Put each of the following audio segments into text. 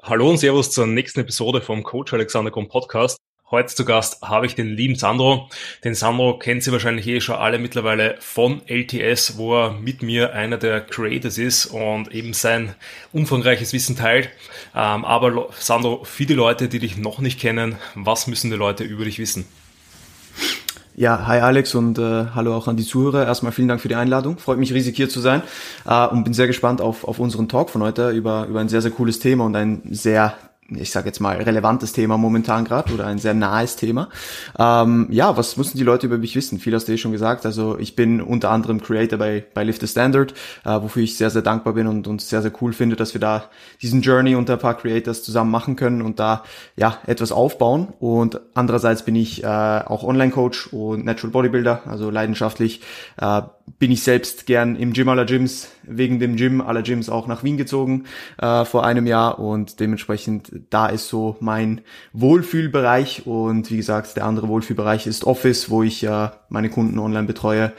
Hallo und Servus zur nächsten Episode vom Coach Alexander Kron Podcast. Heute zu Gast habe ich den lieben Sandro. Den Sandro kennt Sie wahrscheinlich eh schon alle mittlerweile von LTS, wo er mit mir einer der Creators ist und eben sein umfangreiches Wissen teilt. Ähm, aber Sandro, für die Leute, die dich noch nicht kennen, was müssen die Leute über dich wissen? Ja, hi Alex und äh, hallo auch an die Zuhörer. Erstmal vielen Dank für die Einladung. Freut mich riesig hier zu sein äh, und bin sehr gespannt auf, auf unseren Talk von heute über, über ein sehr, sehr cooles Thema und ein sehr ich sage jetzt mal, relevantes Thema momentan gerade oder ein sehr nahes Thema. Ähm, ja, was müssen die Leute über mich wissen? Viel hast du eh schon gesagt. Also ich bin unter anderem Creator bei, bei Lift the Standard, äh, wofür ich sehr, sehr dankbar bin und, und sehr, sehr cool finde, dass wir da diesen Journey unter ein paar Creators zusammen machen können und da ja etwas aufbauen. Und andererseits bin ich äh, auch Online-Coach und Natural Bodybuilder, also leidenschaftlich äh, bin ich selbst gern im Gym aller Gyms, wegen dem Gym aller Gyms auch nach Wien gezogen äh, vor einem Jahr. Und dementsprechend da ist so mein Wohlfühlbereich. Und wie gesagt, der andere Wohlfühlbereich ist Office, wo ich äh, meine Kunden online betreue.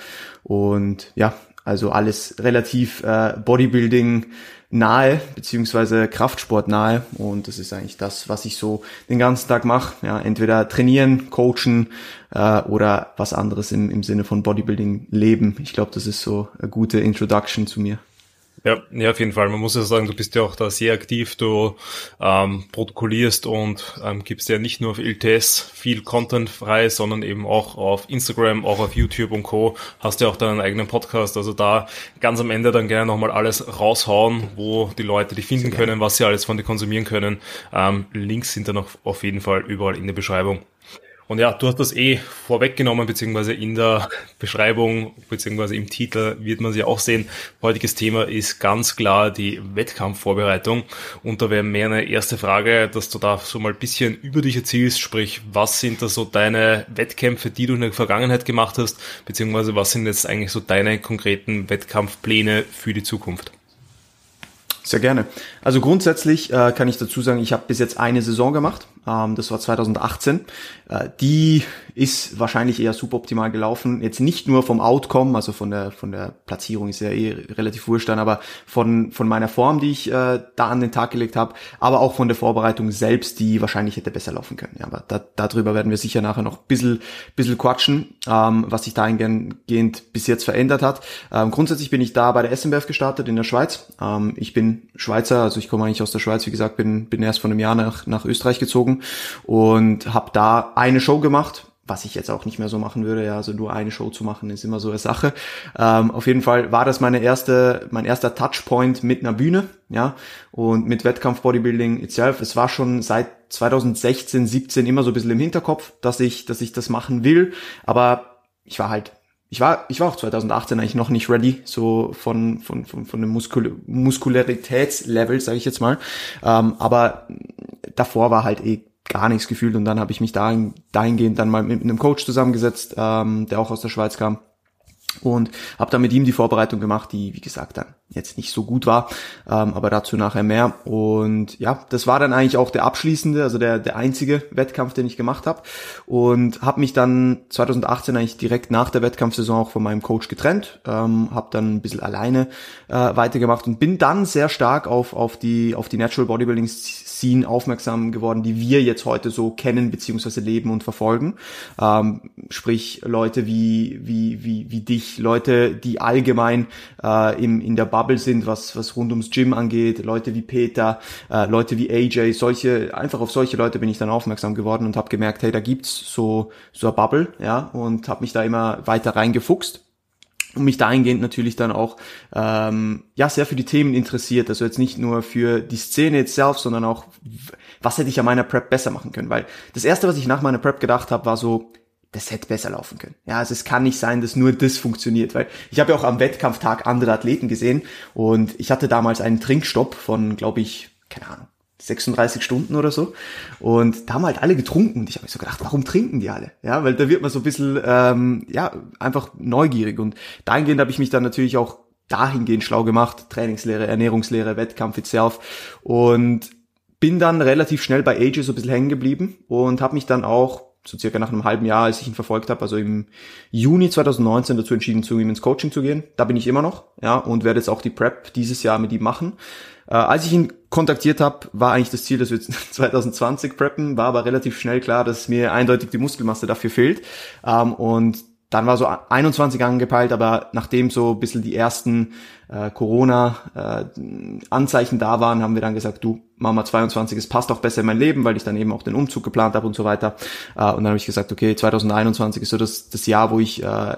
Und ja, also alles relativ äh, Bodybuilding nahe, beziehungsweise Kraftsport nahe. Und das ist eigentlich das, was ich so den ganzen Tag mache. Ja, entweder trainieren, coachen äh, oder was anderes im, im Sinne von Bodybuilding leben. Ich glaube, das ist so eine gute Introduction zu mir. Ja, ja, auf jeden Fall. Man muss ja sagen, du bist ja auch da sehr aktiv. Du ähm, protokollierst und ähm, gibst ja nicht nur auf LTS viel Content frei, sondern eben auch auf Instagram, auch auf YouTube und Co. Hast ja auch deinen eigenen Podcast. Also da ganz am Ende dann gerne nochmal alles raushauen, wo die Leute dich finden können, was sie alles von dir konsumieren können. Ähm, Links sind dann auch auf jeden Fall überall in der Beschreibung. Und ja, du hast das eh vorweggenommen, beziehungsweise in der Beschreibung, beziehungsweise im Titel wird man sie auch sehen. Heutiges Thema ist ganz klar die Wettkampfvorbereitung. Und da wäre mehr eine erste Frage, dass du da so mal ein bisschen über dich erzählst, sprich, was sind da so deine Wettkämpfe, die du in der Vergangenheit gemacht hast, beziehungsweise was sind jetzt eigentlich so deine konkreten Wettkampfpläne für die Zukunft? Sehr gerne. Also grundsätzlich äh, kann ich dazu sagen, ich habe bis jetzt eine Saison gemacht. Ähm, das war 2018. Äh, die ist wahrscheinlich eher suboptimal gelaufen. Jetzt nicht nur vom Outcome, also von der von der Platzierung ist ja eh relativ wurscht aber von von meiner Form, die ich äh, da an den Tag gelegt habe, aber auch von der Vorbereitung selbst, die wahrscheinlich hätte besser laufen können. Ja, aber da, darüber werden wir sicher nachher noch ein bisschen, bisschen quatschen, ähm, was sich dahingehend bis jetzt verändert hat. Ähm, grundsätzlich bin ich da bei der SMBF gestartet in der Schweiz. Ähm, ich bin Schweizer, also ich komme eigentlich aus der Schweiz, wie gesagt, bin bin erst vor einem Jahr nach nach Österreich gezogen und habe da eine Show gemacht, was ich jetzt auch nicht mehr so machen würde. Ja, also nur eine Show zu machen ist immer so eine Sache. Ähm, auf jeden Fall war das meine erste, mein erster Touchpoint mit einer Bühne, ja, und mit Wettkampf Bodybuilding itself. Es war schon seit 2016, 17 immer so ein bisschen im Hinterkopf, dass ich, dass ich das machen will, aber ich war halt ich war, ich war auch 2018 eigentlich noch nicht ready, so von, von, von, von dem Muskul Muskularitätslevel, sage ich jetzt mal. Ähm, aber davor war halt eh gar nichts gefühlt und dann habe ich mich dahin, dahingehend dann mal mit einem Coach zusammengesetzt, ähm, der auch aus der Schweiz kam und habe dann mit ihm die Vorbereitung gemacht, die wie gesagt dann jetzt nicht so gut war, ähm, aber dazu nachher mehr. Und ja, das war dann eigentlich auch der abschließende, also der der einzige Wettkampf, den ich gemacht habe und habe mich dann 2018 eigentlich direkt nach der Wettkampfsaison auch von meinem Coach getrennt, ähm, habe dann ein bisschen alleine äh, weitergemacht und bin dann sehr stark auf auf die auf die Natural Bodybuilding Scene aufmerksam geworden, die wir jetzt heute so kennen beziehungsweise leben und verfolgen. Ähm, sprich Leute wie wie wie wie dich, Leute, die allgemein äh, im in der Bubble sind, was, was rund ums Gym angeht, Leute wie Peter, äh, Leute wie AJ, solche, einfach auf solche Leute bin ich dann aufmerksam geworden und habe gemerkt, hey, da gibt's so, so eine Bubble, ja, und habe mich da immer weiter reingefuchst und mich dahingehend natürlich dann auch ähm, ja sehr für die Themen interessiert. Also jetzt nicht nur für die Szene itself, sondern auch, was hätte ich an meiner Prep besser machen können. Weil das Erste, was ich nach meiner Prep gedacht habe, war so, das hätte besser laufen können. Ja, also es kann nicht sein, dass nur das funktioniert, weil ich habe ja auch am Wettkampftag andere Athleten gesehen und ich hatte damals einen Trinkstopp von, glaube ich, keine Ahnung, 36 Stunden oder so. Und da haben halt alle getrunken und ich habe mir so gedacht, warum trinken die alle? Ja, weil da wird man so ein bisschen, ähm, ja, einfach neugierig. Und dahingehend habe ich mich dann natürlich auch dahingehend schlau gemacht, Trainingslehre, Ernährungslehre, Wettkampf itself und bin dann relativ schnell bei AJ so ein bisschen hängen geblieben und habe mich dann auch so circa nach einem halben Jahr, als ich ihn verfolgt habe, also im Juni 2019 dazu entschieden, zu ihm ins Coaching zu gehen. Da bin ich immer noch, ja, und werde jetzt auch die Prep dieses Jahr mit ihm machen. Äh, als ich ihn kontaktiert habe, war eigentlich das Ziel, dass wir 2020 preppen, war aber relativ schnell klar, dass mir eindeutig die Muskelmasse dafür fehlt. Ähm, und dann war so 21 angepeilt, aber nachdem so ein bisschen die ersten äh, Corona-Anzeichen äh, da waren, haben wir dann gesagt, du, Mama 22, es passt auch besser in mein Leben, weil ich dann eben auch den Umzug geplant habe und so weiter. Äh, und dann habe ich gesagt, okay, 2021 ist so das, das Jahr, wo ich äh,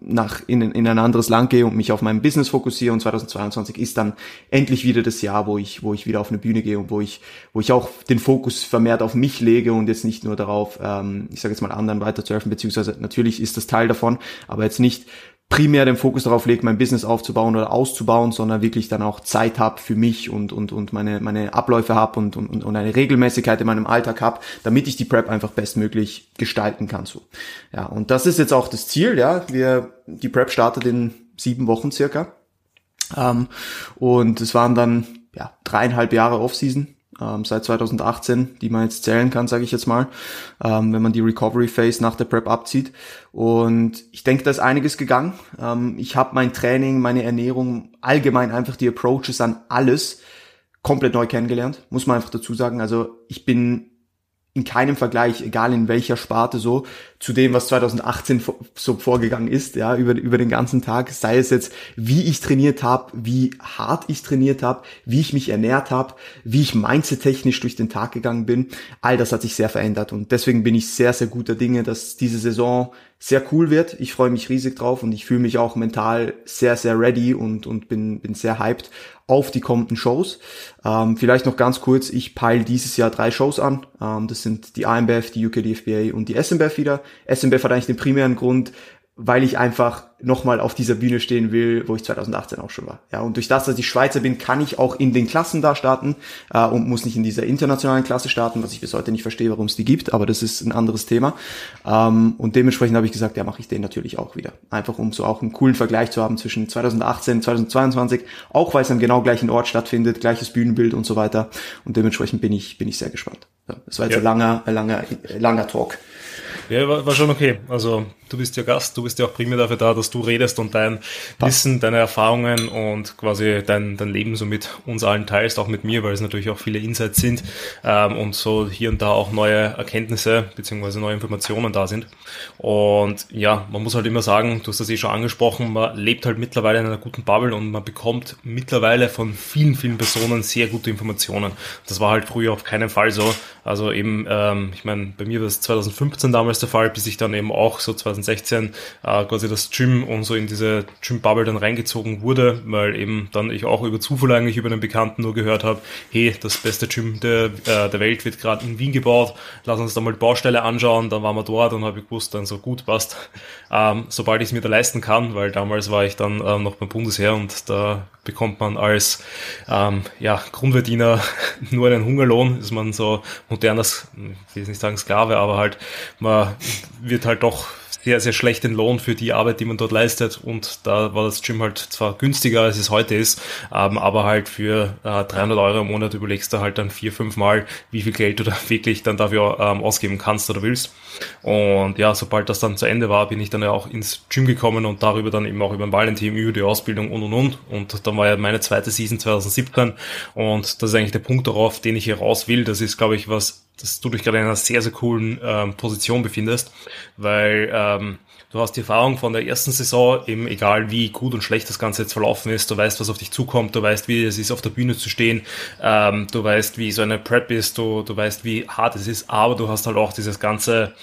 nach in, in ein anderes Land gehe und mich auf mein Business fokussiere und 2022 ist dann endlich wieder das Jahr, wo ich wo ich wieder auf eine Bühne gehe und wo ich wo ich auch den Fokus vermehrt auf mich lege und jetzt nicht nur darauf, ähm, ich sage jetzt mal anderen weiter beziehungsweise natürlich ist das Teil davon, aber jetzt nicht primär den Fokus darauf legt, mein Business aufzubauen oder auszubauen, sondern wirklich dann auch Zeit habe für mich und, und, und meine, meine Abläufe habe und, und, und eine Regelmäßigkeit in meinem Alltag habe, damit ich die Prep einfach bestmöglich gestalten kann. So. Ja, und das ist jetzt auch das Ziel, ja. Wir, die Prep startet in sieben Wochen circa. Ähm, und es waren dann ja, dreieinhalb Jahre Offseason, ähm, seit 2018, die man jetzt zählen kann, sage ich jetzt mal, ähm, wenn man die Recovery Phase nach der Prep abzieht. Und ich denke, da ist einiges gegangen. Ähm, ich habe mein Training, meine Ernährung, allgemein einfach die Approaches an alles komplett neu kennengelernt, muss man einfach dazu sagen. Also ich bin in keinem Vergleich, egal in welcher Sparte so, zu dem, was 2018 so vorgegangen ist, ja, über, über den ganzen Tag, sei es jetzt, wie ich trainiert habe, wie hart ich trainiert habe, wie ich mich ernährt habe, wie ich mindset-technisch durch den Tag gegangen bin, all das hat sich sehr verändert und deswegen bin ich sehr, sehr guter Dinge, dass diese Saison sehr cool wird. Ich freue mich riesig drauf und ich fühle mich auch mental sehr, sehr ready und, und bin, bin sehr hyped auf die kommenden Shows. Ähm, vielleicht noch ganz kurz, ich peile dieses Jahr drei Shows an. Ähm, das sind die AMBF, die UKDFBA und die SMBF wieder. SMBF hat eigentlich den primären Grund, weil ich einfach nochmal auf dieser Bühne stehen will, wo ich 2018 auch schon war. Ja, und durch das, dass ich Schweizer bin, kann ich auch in den Klassen da starten äh, und muss nicht in dieser internationalen Klasse starten, was ich bis heute nicht verstehe, warum es die gibt, aber das ist ein anderes Thema. Ähm, und dementsprechend habe ich gesagt, ja, mache ich den natürlich auch wieder. Einfach um so auch einen coolen Vergleich zu haben zwischen 2018 und 2022, auch weil es am genau gleichen Ort stattfindet, gleiches Bühnenbild und so weiter. Und dementsprechend bin ich, bin ich sehr gespannt. Ja, das war jetzt ja. ein langer, ein langer, langer Talk. Ja, war, war schon okay. Also du bist ja Gast, du bist ja auch primär dafür da, dass du redest und dein Wissen, deine Erfahrungen und quasi dein, dein Leben so mit uns allen teilst, auch mit mir, weil es natürlich auch viele Insights sind ähm, und so hier und da auch neue Erkenntnisse beziehungsweise neue Informationen da sind. Und ja, man muss halt immer sagen, du hast das eh schon angesprochen, man lebt halt mittlerweile in einer guten Bubble und man bekommt mittlerweile von vielen, vielen Personen sehr gute Informationen. Das war halt früher auf keinen Fall so. Also eben, ähm, ich meine, bei mir war es 2015 damals der Fall, bis ich dann eben auch so 2000 2016 äh, quasi das Gym und so in diese Gym-Bubble dann reingezogen wurde, weil eben dann ich auch über Zufall eigentlich über einen Bekannten nur gehört habe, hey, das beste Gym der, äh, der Welt wird gerade in Wien gebaut, lass uns da mal die Baustelle anschauen, dann waren wir dort und habe ich gewusst, dann so gut passt, ähm, sobald ich es mir da leisten kann, weil damals war ich dann ähm, noch beim Bundesheer und da bekommt man als ähm, ja, Grundverdiener nur einen Hungerlohn, ist man so modernes, ich will nicht sagen Sklave, aber halt, man wird halt doch sehr, sehr schlechten Lohn für die Arbeit, die man dort leistet. Und da war das Gym halt zwar günstiger, als es heute ist, ähm, aber halt für äh, 300 Euro im Monat überlegst du halt dann vier, fünf Mal, wie viel Geld du da wirklich dann dafür ähm, ausgeben kannst oder willst. Und ja, sobald das dann zu Ende war, bin ich dann ja auch ins Gym gekommen und darüber dann eben auch über ein Valentin, über die Ausbildung und und und. Und dann war ja meine zweite Season 2017 und das ist eigentlich der Punkt darauf, den ich hier raus will. Das ist, glaube ich, was dass du dich gerade in einer sehr, sehr coolen ähm, Position befindest, weil ähm, du hast die Erfahrung von der ersten Saison, eben egal wie gut und schlecht das Ganze jetzt verlaufen ist, du weißt, was auf dich zukommt, du weißt, wie es ist, auf der Bühne zu stehen, ähm, du weißt, wie so eine Prep ist, du, du weißt, wie hart es ist, aber du hast halt auch dieses ganze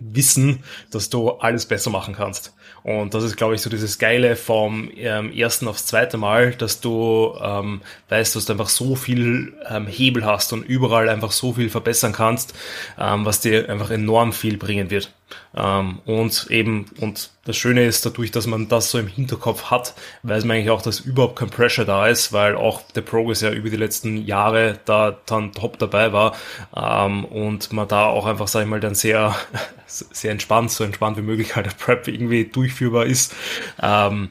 Wissen, dass du alles besser machen kannst. Und das ist, glaube ich, so dieses Geile vom ähm, ersten aufs zweite Mal, dass du ähm, weißt, dass du einfach so viel ähm, Hebel hast und überall einfach so viel verbessern kannst, ähm, was dir einfach enorm viel bringen wird. Ähm, und eben, und das Schöne ist, dadurch, dass man das so im Hinterkopf hat, weiß man eigentlich auch, dass überhaupt kein Pressure da ist, weil auch der Progress ja über die letzten Jahre da dann top dabei war ähm, und man da auch einfach, sag ich mal, dann sehr, sehr entspannt, so entspannt wie möglich halt der Prep irgendwie durchführbar ist. Ähm,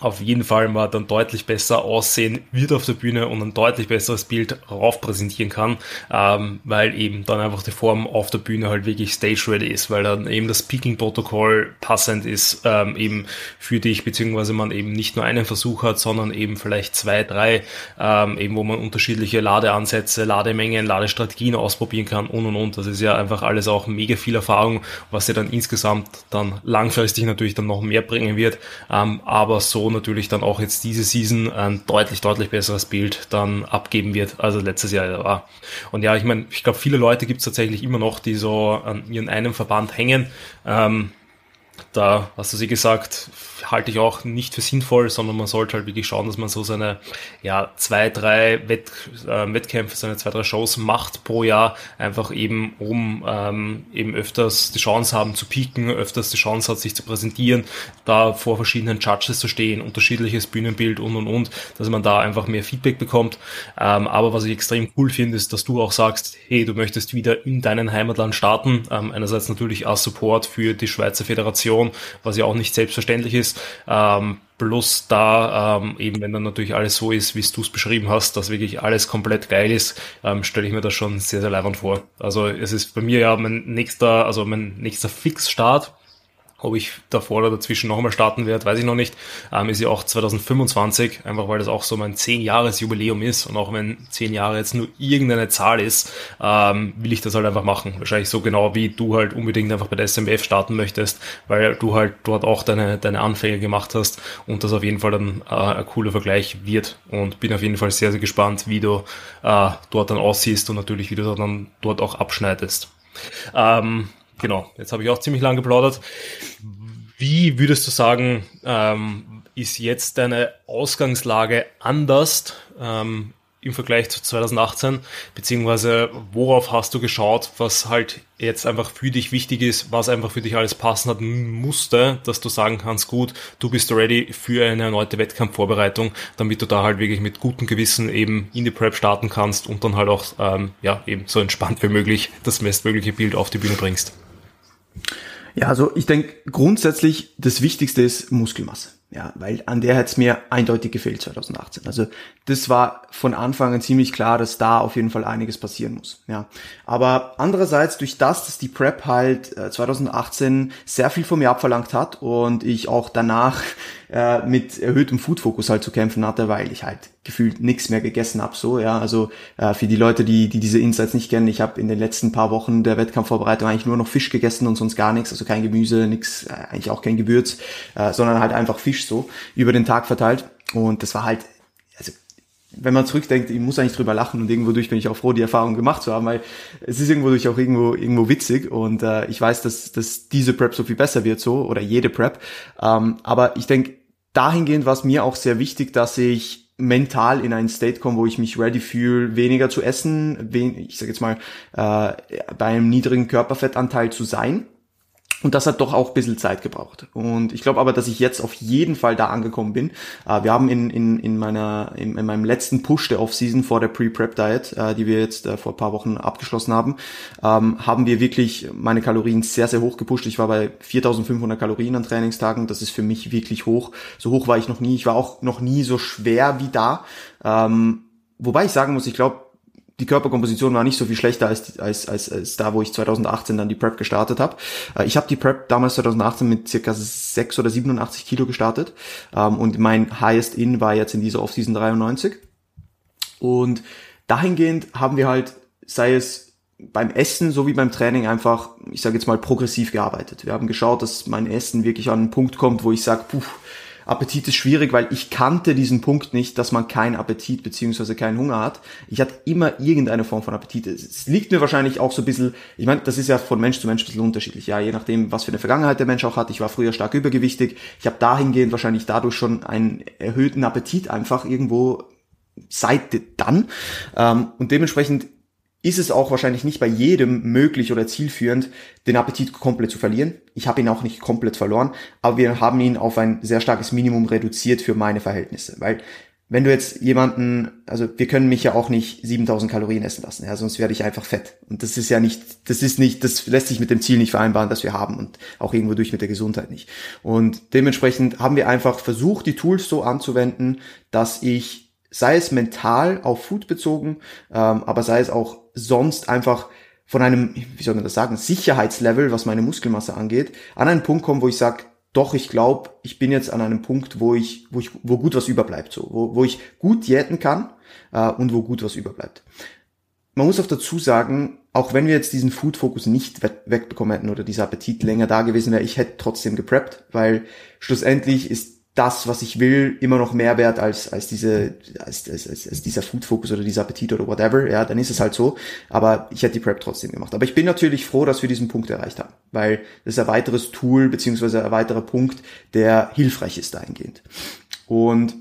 auf jeden Fall mal dann deutlich besser aussehen wird auf der Bühne und ein deutlich besseres Bild rauf präsentieren kann, ähm, weil eben dann einfach die Form auf der Bühne halt wirklich stage-ready ist, weil dann eben das Peaking-Protokoll passend ist ähm, eben für dich, beziehungsweise man eben nicht nur einen Versuch hat, sondern eben vielleicht zwei, drei, ähm, eben wo man unterschiedliche Ladeansätze, Lademengen, Ladestrategien ausprobieren kann und und und. Das ist ja einfach alles auch mega viel Erfahrung, was dir dann insgesamt dann langfristig natürlich dann noch mehr bringen wird, ähm, aber so natürlich dann auch jetzt diese Season ein deutlich, deutlich besseres Bild dann abgeben wird, als letztes Jahr war. Und ja, ich meine, ich glaube, viele Leute gibt es tatsächlich immer noch, die so an ihren einem Verband hängen. Ähm, da hast du sie gesagt, halte ich auch nicht für sinnvoll, sondern man sollte halt wirklich schauen, dass man so seine ja, zwei, drei Wett, äh, Wettkämpfe, seine zwei, drei Shows macht pro Jahr, einfach eben um ähm, eben öfters die Chance haben zu pieken, öfters die Chance hat, sich zu präsentieren, da vor verschiedenen Judges zu stehen, unterschiedliches Bühnenbild und und und, dass man da einfach mehr Feedback bekommt. Ähm, aber was ich extrem cool finde, ist, dass du auch sagst, hey, du möchtest wieder in deinem Heimatland starten. Ähm, einerseits natürlich als Support für die Schweizer Föderation, was ja auch nicht selbstverständlich ist ist. Ähm, plus da ähm, eben, wenn dann natürlich alles so ist, wie du es beschrieben hast, dass wirklich alles komplett geil ist, ähm, stelle ich mir das schon sehr, sehr leibend vor. Also es ist bei mir ja mein nächster, also mein nächster Fixstart ob ich davor oder dazwischen noch einmal starten werde, weiß ich noch nicht. Ähm, ist ja auch 2025, einfach weil das auch so mein 10-Jahres-Jubiläum ist. Und auch wenn 10 Jahre jetzt nur irgendeine Zahl ist, ähm, will ich das halt einfach machen. Wahrscheinlich so genau wie du halt unbedingt einfach bei der SMBF starten möchtest, weil du halt dort auch deine, deine Anfänge gemacht hast und das auf jeden Fall dann äh, ein cooler Vergleich wird. Und bin auf jeden Fall sehr, sehr gespannt, wie du äh, dort dann aussiehst und natürlich, wie du dann dort auch abschneidest. Ähm, Genau, jetzt habe ich auch ziemlich lang geplaudert. Wie würdest du sagen, ähm, ist jetzt deine Ausgangslage anders ähm, im Vergleich zu 2018? Beziehungsweise worauf hast du geschaut, was halt jetzt einfach für dich wichtig ist, was einfach für dich alles passen hat musste, dass du sagen kannst, gut, du bist ready für eine erneute Wettkampfvorbereitung, damit du da halt wirklich mit gutem Gewissen eben in die Prep starten kannst und dann halt auch ähm, ja eben so entspannt wie möglich das bestmögliche Bild auf die Bühne bringst. Ja, also ich denke grundsätzlich das Wichtigste ist Muskelmasse. Ja, weil an der hat es mir eindeutig gefehlt 2018. Also das war von Anfang an ziemlich klar, dass da auf jeden Fall einiges passieren muss. Ja, aber andererseits durch das, dass die Prep halt 2018 äh, sehr viel von mir abverlangt hat und ich auch danach äh, mit erhöhtem Food-Fokus halt zu kämpfen hatte, weil ich halt gefühlt nichts mehr gegessen habe. So, ja, also äh, für die Leute, die, die diese Insights nicht kennen, ich habe in den letzten paar Wochen der Wettkampfvorbereitung eigentlich nur noch Fisch gegessen und sonst gar nichts, also kein Gemüse, nichts, äh, eigentlich auch kein Gewürz, äh, sondern halt einfach Fisch so über den Tag verteilt. Und das war halt wenn man zurückdenkt, ich muss eigentlich drüber lachen und irgendwo durch bin ich auch froh, die Erfahrung gemacht zu haben, weil es ist irgendwo durch auch irgendwo irgendwo witzig und äh, ich weiß, dass, dass diese Prep so viel besser wird so oder jede Prep. Ähm, aber ich denke, dahingehend war es mir auch sehr wichtig, dass ich mental in einen State komme, wo ich mich ready fühle, weniger zu essen, ich sage jetzt mal, äh, bei einem niedrigen Körperfettanteil zu sein und das hat doch auch ein bisschen Zeit gebraucht. Und ich glaube aber, dass ich jetzt auf jeden Fall da angekommen bin. Äh, wir haben in, in, in, meiner, in, in meinem letzten Push der Off-Season vor der Pre-Prep-Diet, äh, die wir jetzt äh, vor ein paar Wochen abgeschlossen haben, ähm, haben wir wirklich meine Kalorien sehr, sehr hoch gepusht. Ich war bei 4500 Kalorien an Trainingstagen. Das ist für mich wirklich hoch. So hoch war ich noch nie. Ich war auch noch nie so schwer wie da. Ähm, wobei ich sagen muss, ich glaube, die Körperkomposition war nicht so viel schlechter als, als, als, als da, wo ich 2018 dann die Prep gestartet habe. Äh, ich habe die Prep damals 2018 mit circa 6 oder 87 Kilo gestartet ähm, und mein Highest In war jetzt in dieser Offseason 93. Und dahingehend haben wir halt, sei es beim Essen sowie beim Training einfach, ich sage jetzt mal, progressiv gearbeitet. Wir haben geschaut, dass mein Essen wirklich an einen Punkt kommt, wo ich sage, puh, Appetit ist schwierig, weil ich kannte diesen Punkt nicht, dass man keinen Appetit beziehungsweise keinen Hunger hat. Ich hatte immer irgendeine Form von Appetit. Es liegt mir wahrscheinlich auch so ein bisschen, ich meine, das ist ja von Mensch zu Mensch ein bisschen unterschiedlich, ja, je nachdem, was für eine Vergangenheit der Mensch auch hat. Ich war früher stark übergewichtig. Ich habe dahingehend wahrscheinlich dadurch schon einen erhöhten Appetit einfach irgendwo seit dann. Ähm, und dementsprechend ist es auch wahrscheinlich nicht bei jedem möglich oder zielführend, den Appetit komplett zu verlieren. Ich habe ihn auch nicht komplett verloren, aber wir haben ihn auf ein sehr starkes Minimum reduziert für meine Verhältnisse, weil wenn du jetzt jemanden, also wir können mich ja auch nicht 7000 Kalorien essen lassen, ja, sonst werde ich einfach fett. Und das ist ja nicht, das ist nicht, das lässt sich mit dem Ziel nicht vereinbaren, das wir haben und auch irgendwo durch mit der Gesundheit nicht. Und dementsprechend haben wir einfach versucht, die Tools so anzuwenden, dass ich, sei es mental auf Food bezogen, ähm, aber sei es auch sonst einfach von einem, wie soll man das sagen, Sicherheitslevel, was meine Muskelmasse angeht, an einen Punkt komme, wo ich sage, doch, ich glaube, ich bin jetzt an einem Punkt, wo ich, wo ich, wo gut was überbleibt, so, wo, wo ich gut diäten kann äh, und wo gut was überbleibt. Man muss auch dazu sagen, auch wenn wir jetzt diesen Food-Fokus nicht wegbekommen hätten oder dieser Appetit länger da gewesen wäre, ich hätte trotzdem gepreppt, weil schlussendlich ist das, was ich will, immer noch mehr wert als, als diese, als, als, als, dieser Food-Fokus oder dieser Appetit oder whatever, ja, dann ist es halt so. Aber ich hätte die Prep trotzdem gemacht. Aber ich bin natürlich froh, dass wir diesen Punkt erreicht haben, weil das ist ein weiteres Tool, beziehungsweise ein weiterer Punkt, der hilfreich ist dahingehend. Und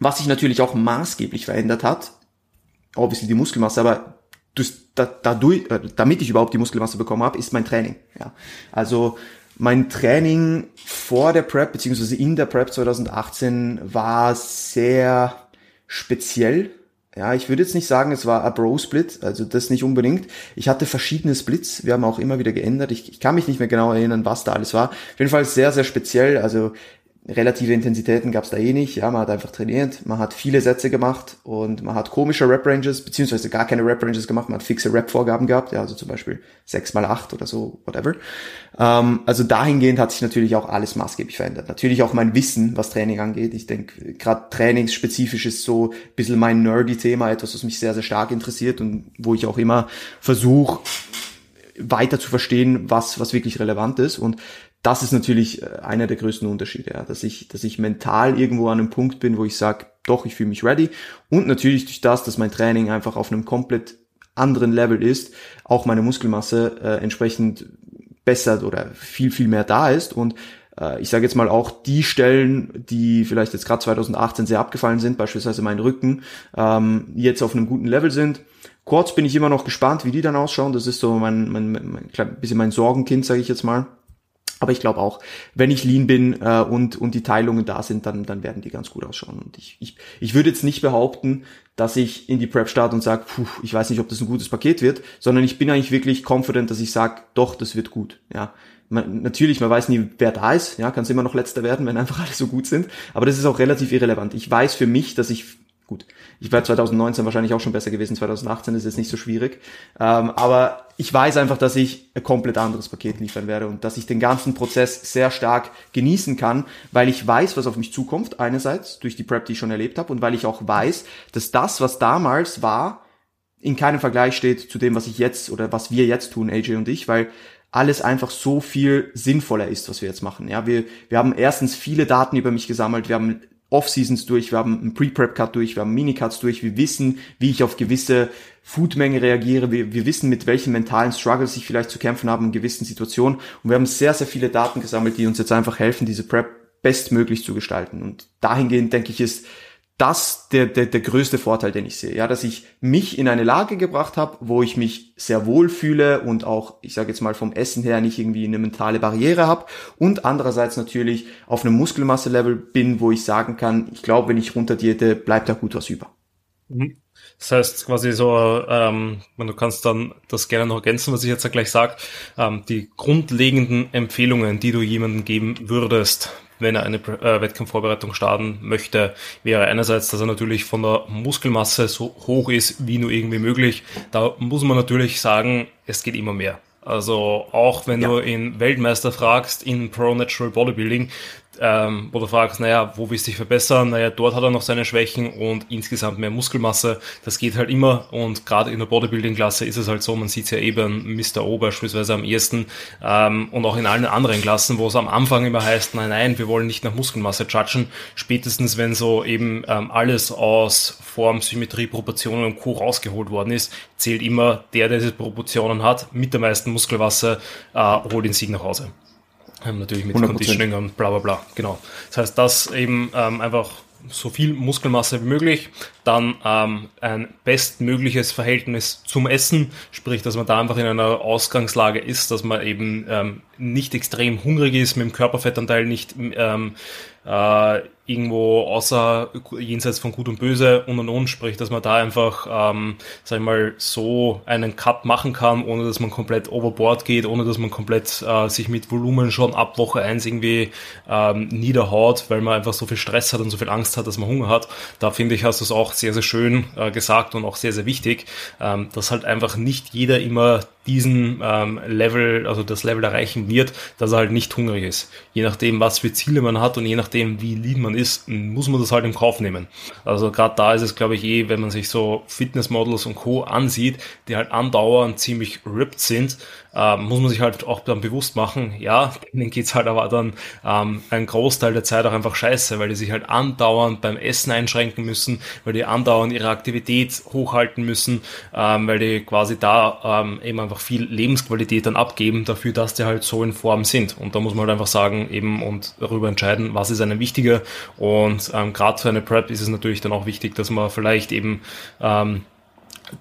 was sich natürlich auch maßgeblich verändert hat, obviously die Muskelmasse, aber durch, dadurch, äh, damit ich überhaupt die Muskelmasse bekommen habe, ist mein Training. Ja. Also mein Training vor der Prep beziehungsweise in der Prep 2018 war sehr speziell. Ja, ich würde jetzt nicht sagen, es war a Bro-Split, also das nicht unbedingt. Ich hatte verschiedene Splits, wir haben auch immer wieder geändert. Ich, ich kann mich nicht mehr genau erinnern, was da alles war. Auf jeden Fall sehr, sehr speziell. Also relative Intensitäten gab es da eh nicht. Ja, man hat einfach trainiert, man hat viele Sätze gemacht und man hat komische Rap-Ranges, beziehungsweise gar keine Rap-Ranges gemacht, man hat fixe Rap-Vorgaben gehabt, ja, also zum Beispiel sechs mal acht oder so, whatever. Ähm, also dahingehend hat sich natürlich auch alles maßgeblich verändert. Natürlich auch mein Wissen, was Training angeht. Ich denke, gerade trainingsspezifisch ist so ein bisschen mein nerdy Thema, etwas, was mich sehr, sehr stark interessiert und wo ich auch immer versuche, weiter zu verstehen, was, was wirklich relevant ist. Und das ist natürlich äh, einer der größten Unterschiede, ja, dass ich, dass ich mental irgendwo an einem Punkt bin, wo ich sage, doch, ich fühle mich ready. Und natürlich durch das, dass mein Training einfach auf einem komplett anderen Level ist, auch meine Muskelmasse äh, entsprechend besser oder viel, viel mehr da ist. Und äh, ich sage jetzt mal auch die Stellen, die vielleicht jetzt gerade 2018 sehr abgefallen sind, beispielsweise mein Rücken, ähm, jetzt auf einem guten Level sind. Kurz bin ich immer noch gespannt, wie die dann ausschauen. Das ist so mein, mein, mein, mein bisschen mein Sorgenkind, sage ich jetzt mal. Aber ich glaube auch, wenn ich lean bin äh, und, und die Teilungen da sind, dann, dann werden die ganz gut ausschauen. Und ich, ich, ich würde jetzt nicht behaupten, dass ich in die Prep starte und sage, puh, ich weiß nicht, ob das ein gutes Paket wird, sondern ich bin eigentlich wirklich confident, dass ich sage, doch, das wird gut. Ja, man, natürlich, man weiß nie, wer da ist. Ja, kann es immer noch letzter werden, wenn einfach alle so gut sind. Aber das ist auch relativ irrelevant. Ich weiß für mich, dass ich gut, ich wäre 2019 wahrscheinlich auch schon besser gewesen, 2018 ist jetzt nicht so schwierig. Ähm, aber ich weiß einfach, dass ich ein komplett anderes Paket liefern werde und dass ich den ganzen Prozess sehr stark genießen kann, weil ich weiß, was auf mich zukommt, einerseits durch die Prep, die ich schon erlebt habe und weil ich auch weiß, dass das, was damals war, in keinem Vergleich steht zu dem, was ich jetzt oder was wir jetzt tun, AJ und ich, weil alles einfach so viel sinnvoller ist, was wir jetzt machen. Ja, wir, wir haben erstens viele Daten über mich gesammelt, wir haben Off-Seasons durch, wir haben einen Pre-Prep-Cut durch, wir haben Mini-Cuts durch, wir wissen, wie ich auf gewisse Foodmenge reagiere, wir, wir wissen, mit welchen mentalen Struggles ich vielleicht zu kämpfen habe in gewissen Situationen. Und wir haben sehr, sehr viele Daten gesammelt, die uns jetzt einfach helfen, diese Prep bestmöglich zu gestalten. Und dahingehend denke ich, ist das der, der, der größte Vorteil, den ich sehe. Ja, dass ich mich in eine Lage gebracht habe, wo ich mich sehr wohl fühle und auch, ich sage jetzt mal vom Essen her nicht irgendwie eine mentale Barriere habe und andererseits natürlich auf einem Muskelmasse-Level bin, wo ich sagen kann, ich glaube, wenn ich runterdiete, bleibt da gut was über. Mhm. Das heißt quasi so, ähm, du kannst dann das gerne noch ergänzen, was ich jetzt gleich sage, ähm, die grundlegenden Empfehlungen, die du jemandem geben würdest, wenn er eine äh, Wettkampfvorbereitung starten möchte, wäre einerseits, dass er natürlich von der Muskelmasse so hoch ist wie nur irgendwie möglich. Da muss man natürlich sagen, es geht immer mehr. Also auch wenn ja. du in Weltmeister fragst in Pro Natural Bodybuilding, ähm, wo du fragst, naja, wo willst du dich verbessern? Naja, dort hat er noch seine Schwächen und insgesamt mehr Muskelmasse. Das geht halt immer und gerade in der Bodybuilding-Klasse ist es halt so, man sieht es ja eben Mr. O beispielsweise am ehesten ähm, und auch in allen anderen Klassen, wo es am Anfang immer heißt, nein, nein, wir wollen nicht nach Muskelmasse judgen. Spätestens, wenn so eben ähm, alles aus Form, Symmetrie, Proportionen und Co. rausgeholt worden ist, zählt immer der, der diese Proportionen hat, mit der meisten Muskelmasse, äh, holt den Sieg nach Hause. Ähm, natürlich mit 100%. Conditioning und bla bla bla. Genau. Das heißt, das eben ähm, einfach so viel Muskelmasse wie möglich, dann ähm, ein bestmögliches Verhältnis zum Essen, sprich, dass man da einfach in einer Ausgangslage ist, dass man eben ähm, nicht extrem hungrig ist, mit dem Körperfettanteil nicht ähm, äh, irgendwo außer jenseits von Gut und Böse und und und, sprich, dass man da einfach, ähm, sag ich mal, so einen Cut machen kann, ohne dass man komplett overboard geht, ohne dass man komplett äh, sich mit Volumen schon ab Woche eins irgendwie ähm, niederhaut, weil man einfach so viel Stress hat und so viel Angst hat, dass man Hunger hat. Da finde ich, hast du es auch sehr, sehr schön äh, gesagt und auch sehr, sehr wichtig, ähm, dass halt einfach nicht jeder immer diesen ähm, Level, also das Level erreichen wird, dass er halt nicht hungrig ist. Je nachdem, was für Ziele man hat und je nachdem, wie lean man ist, muss man das halt im Kauf nehmen. Also gerade da ist es, glaube ich, eh, wenn man sich so Fitnessmodels und Co. ansieht, die halt andauernd ziemlich ripped sind, äh, muss man sich halt auch dann bewusst machen, ja, denen geht's halt aber dann ähm, einen Großteil der Zeit auch einfach scheiße, weil die sich halt andauernd beim Essen einschränken müssen, weil die andauernd ihre Aktivität hochhalten müssen, ähm, weil die quasi da ähm, eben einfach viel Lebensqualität dann abgeben dafür, dass die halt so in Form sind. Und da muss man halt einfach sagen, eben und darüber entscheiden, was ist einem wichtiger. Und ähm, gerade für eine Prep ist es natürlich dann auch wichtig, dass man vielleicht eben ähm,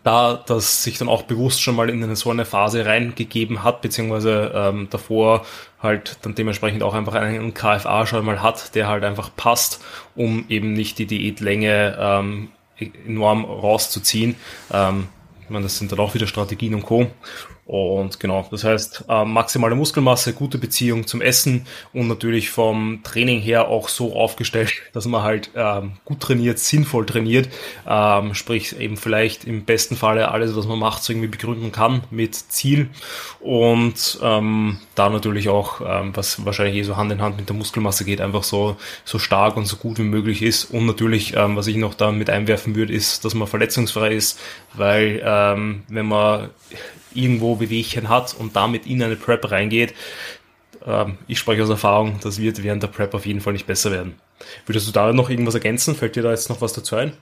da das sich dann auch bewusst schon mal in so eine Phase reingegeben hat, beziehungsweise ähm, davor halt dann dementsprechend auch einfach einen KFA schon mal hat, der halt einfach passt, um eben nicht die Diätlänge ähm, enorm rauszuziehen. Ähm, ich meine, das sind dann auch wieder Strategien und Co. Und genau, das heißt, äh, maximale Muskelmasse, gute Beziehung zum Essen und natürlich vom Training her auch so aufgestellt, dass man halt ähm, gut trainiert, sinnvoll trainiert, ähm, sprich eben vielleicht im besten Falle alles, was man macht, so irgendwie begründen kann mit Ziel. Und ähm, da natürlich auch, ähm, was wahrscheinlich eh so Hand in Hand mit der Muskelmasse geht, einfach so, so stark und so gut wie möglich ist. Und natürlich, ähm, was ich noch da mit einwerfen würde, ist, dass man verletzungsfrei ist, weil ähm, wenn man irgendwo Wehwehchen hat und damit in eine Prep reingeht, ähm, ich spreche aus Erfahrung, das wird während der Prep auf jeden Fall nicht besser werden. Würdest du da noch irgendwas ergänzen? Fällt dir da jetzt noch was dazu ein?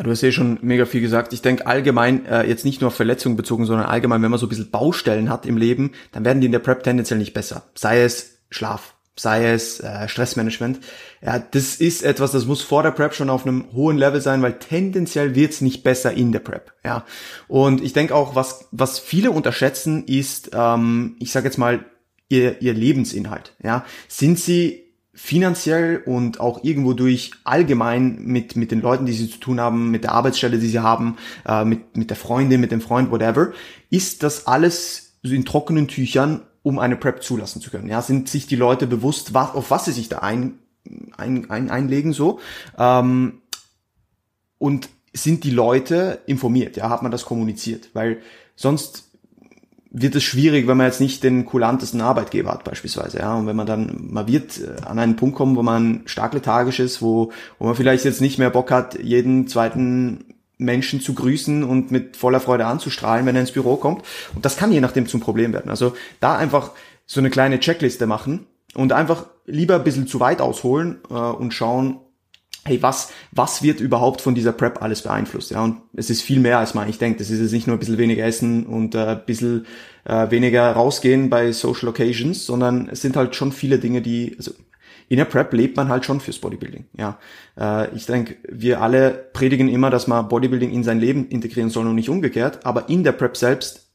Du hast ja schon mega viel gesagt. Ich denke allgemein, äh, jetzt nicht nur auf Verletzungen bezogen, sondern allgemein, wenn man so ein bisschen Baustellen hat im Leben, dann werden die in der Prep tendenziell nicht besser. Sei es Schlaf, sei es äh, Stressmanagement. Ja, das ist etwas, das muss vor der Prep schon auf einem hohen Level sein, weil tendenziell wird's nicht besser in der Prep. Ja, und ich denke auch, was was viele unterschätzen, ist, ähm, ich sage jetzt mal ihr ihr Lebensinhalt. Ja, sind sie finanziell und auch irgendwo durch allgemein mit mit den Leuten, die sie zu tun haben, mit der Arbeitsstelle, die sie haben, äh, mit mit der Freundin, mit dem Freund, whatever, ist das alles in trockenen Tüchern um eine Prep zulassen zu können. Ja, sind sich die Leute bewusst, was, auf was sie sich da ein, ein, ein, einlegen so ähm, und sind die Leute informiert? Ja, hat man das kommuniziert? Weil sonst wird es schwierig, wenn man jetzt nicht den kulantesten Arbeitgeber hat beispielsweise, ja, und wenn man dann, man wird äh, an einen Punkt kommen, wo man stark lethargisch ist, wo, wo man vielleicht jetzt nicht mehr Bock hat, jeden zweiten Menschen zu grüßen und mit voller Freude anzustrahlen, wenn er ins Büro kommt. Und das kann je nachdem zum Problem werden. Also da einfach so eine kleine Checkliste machen und einfach lieber ein bisschen zu weit ausholen äh, und schauen, hey, was, was wird überhaupt von dieser Prep alles beeinflusst? Ja, und es ist viel mehr, als man eigentlich denkt. Es ist jetzt nicht nur ein bisschen weniger essen und äh, ein bisschen äh, weniger rausgehen bei Social Occasions, sondern es sind halt schon viele Dinge, die, also in der Prep lebt man halt schon fürs Bodybuilding. Ja, äh, ich denke, wir alle predigen immer, dass man Bodybuilding in sein Leben integrieren soll und nicht umgekehrt. Aber in der Prep selbst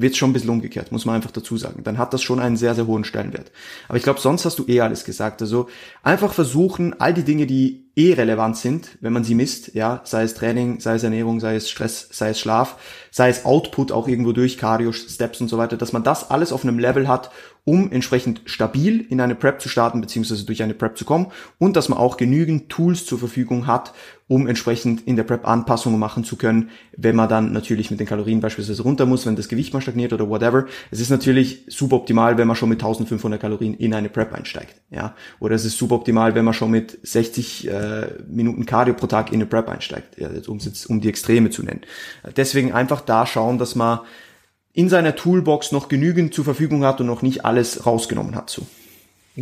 wird schon ein bisschen umgekehrt, muss man einfach dazu sagen. Dann hat das schon einen sehr, sehr hohen Stellenwert. Aber ich glaube, sonst hast du eh alles gesagt. Also einfach versuchen, all die Dinge, die eh relevant sind, wenn man sie misst, ja, sei es Training, sei es Ernährung, sei es Stress, sei es Schlaf, sei es Output auch irgendwo durch, Cardio, Steps und so weiter, dass man das alles auf einem Level hat, um entsprechend stabil in eine Prep zu starten, beziehungsweise durch eine Prep zu kommen und dass man auch genügend Tools zur Verfügung hat, um entsprechend in der Prep Anpassungen machen zu können, wenn man dann natürlich mit den Kalorien beispielsweise runter muss, wenn das Gewicht mal stagniert oder whatever. Es ist natürlich super optimal, wenn man schon mit 1500 Kalorien in eine Prep einsteigt, ja. Oder es ist super optimal, wenn man schon mit 60 äh, Minuten Cardio pro Tag in eine Prep einsteigt, ja, um, um die Extreme zu nennen. Deswegen einfach da schauen, dass man in seiner Toolbox noch genügend zur Verfügung hat und noch nicht alles rausgenommen hat. So.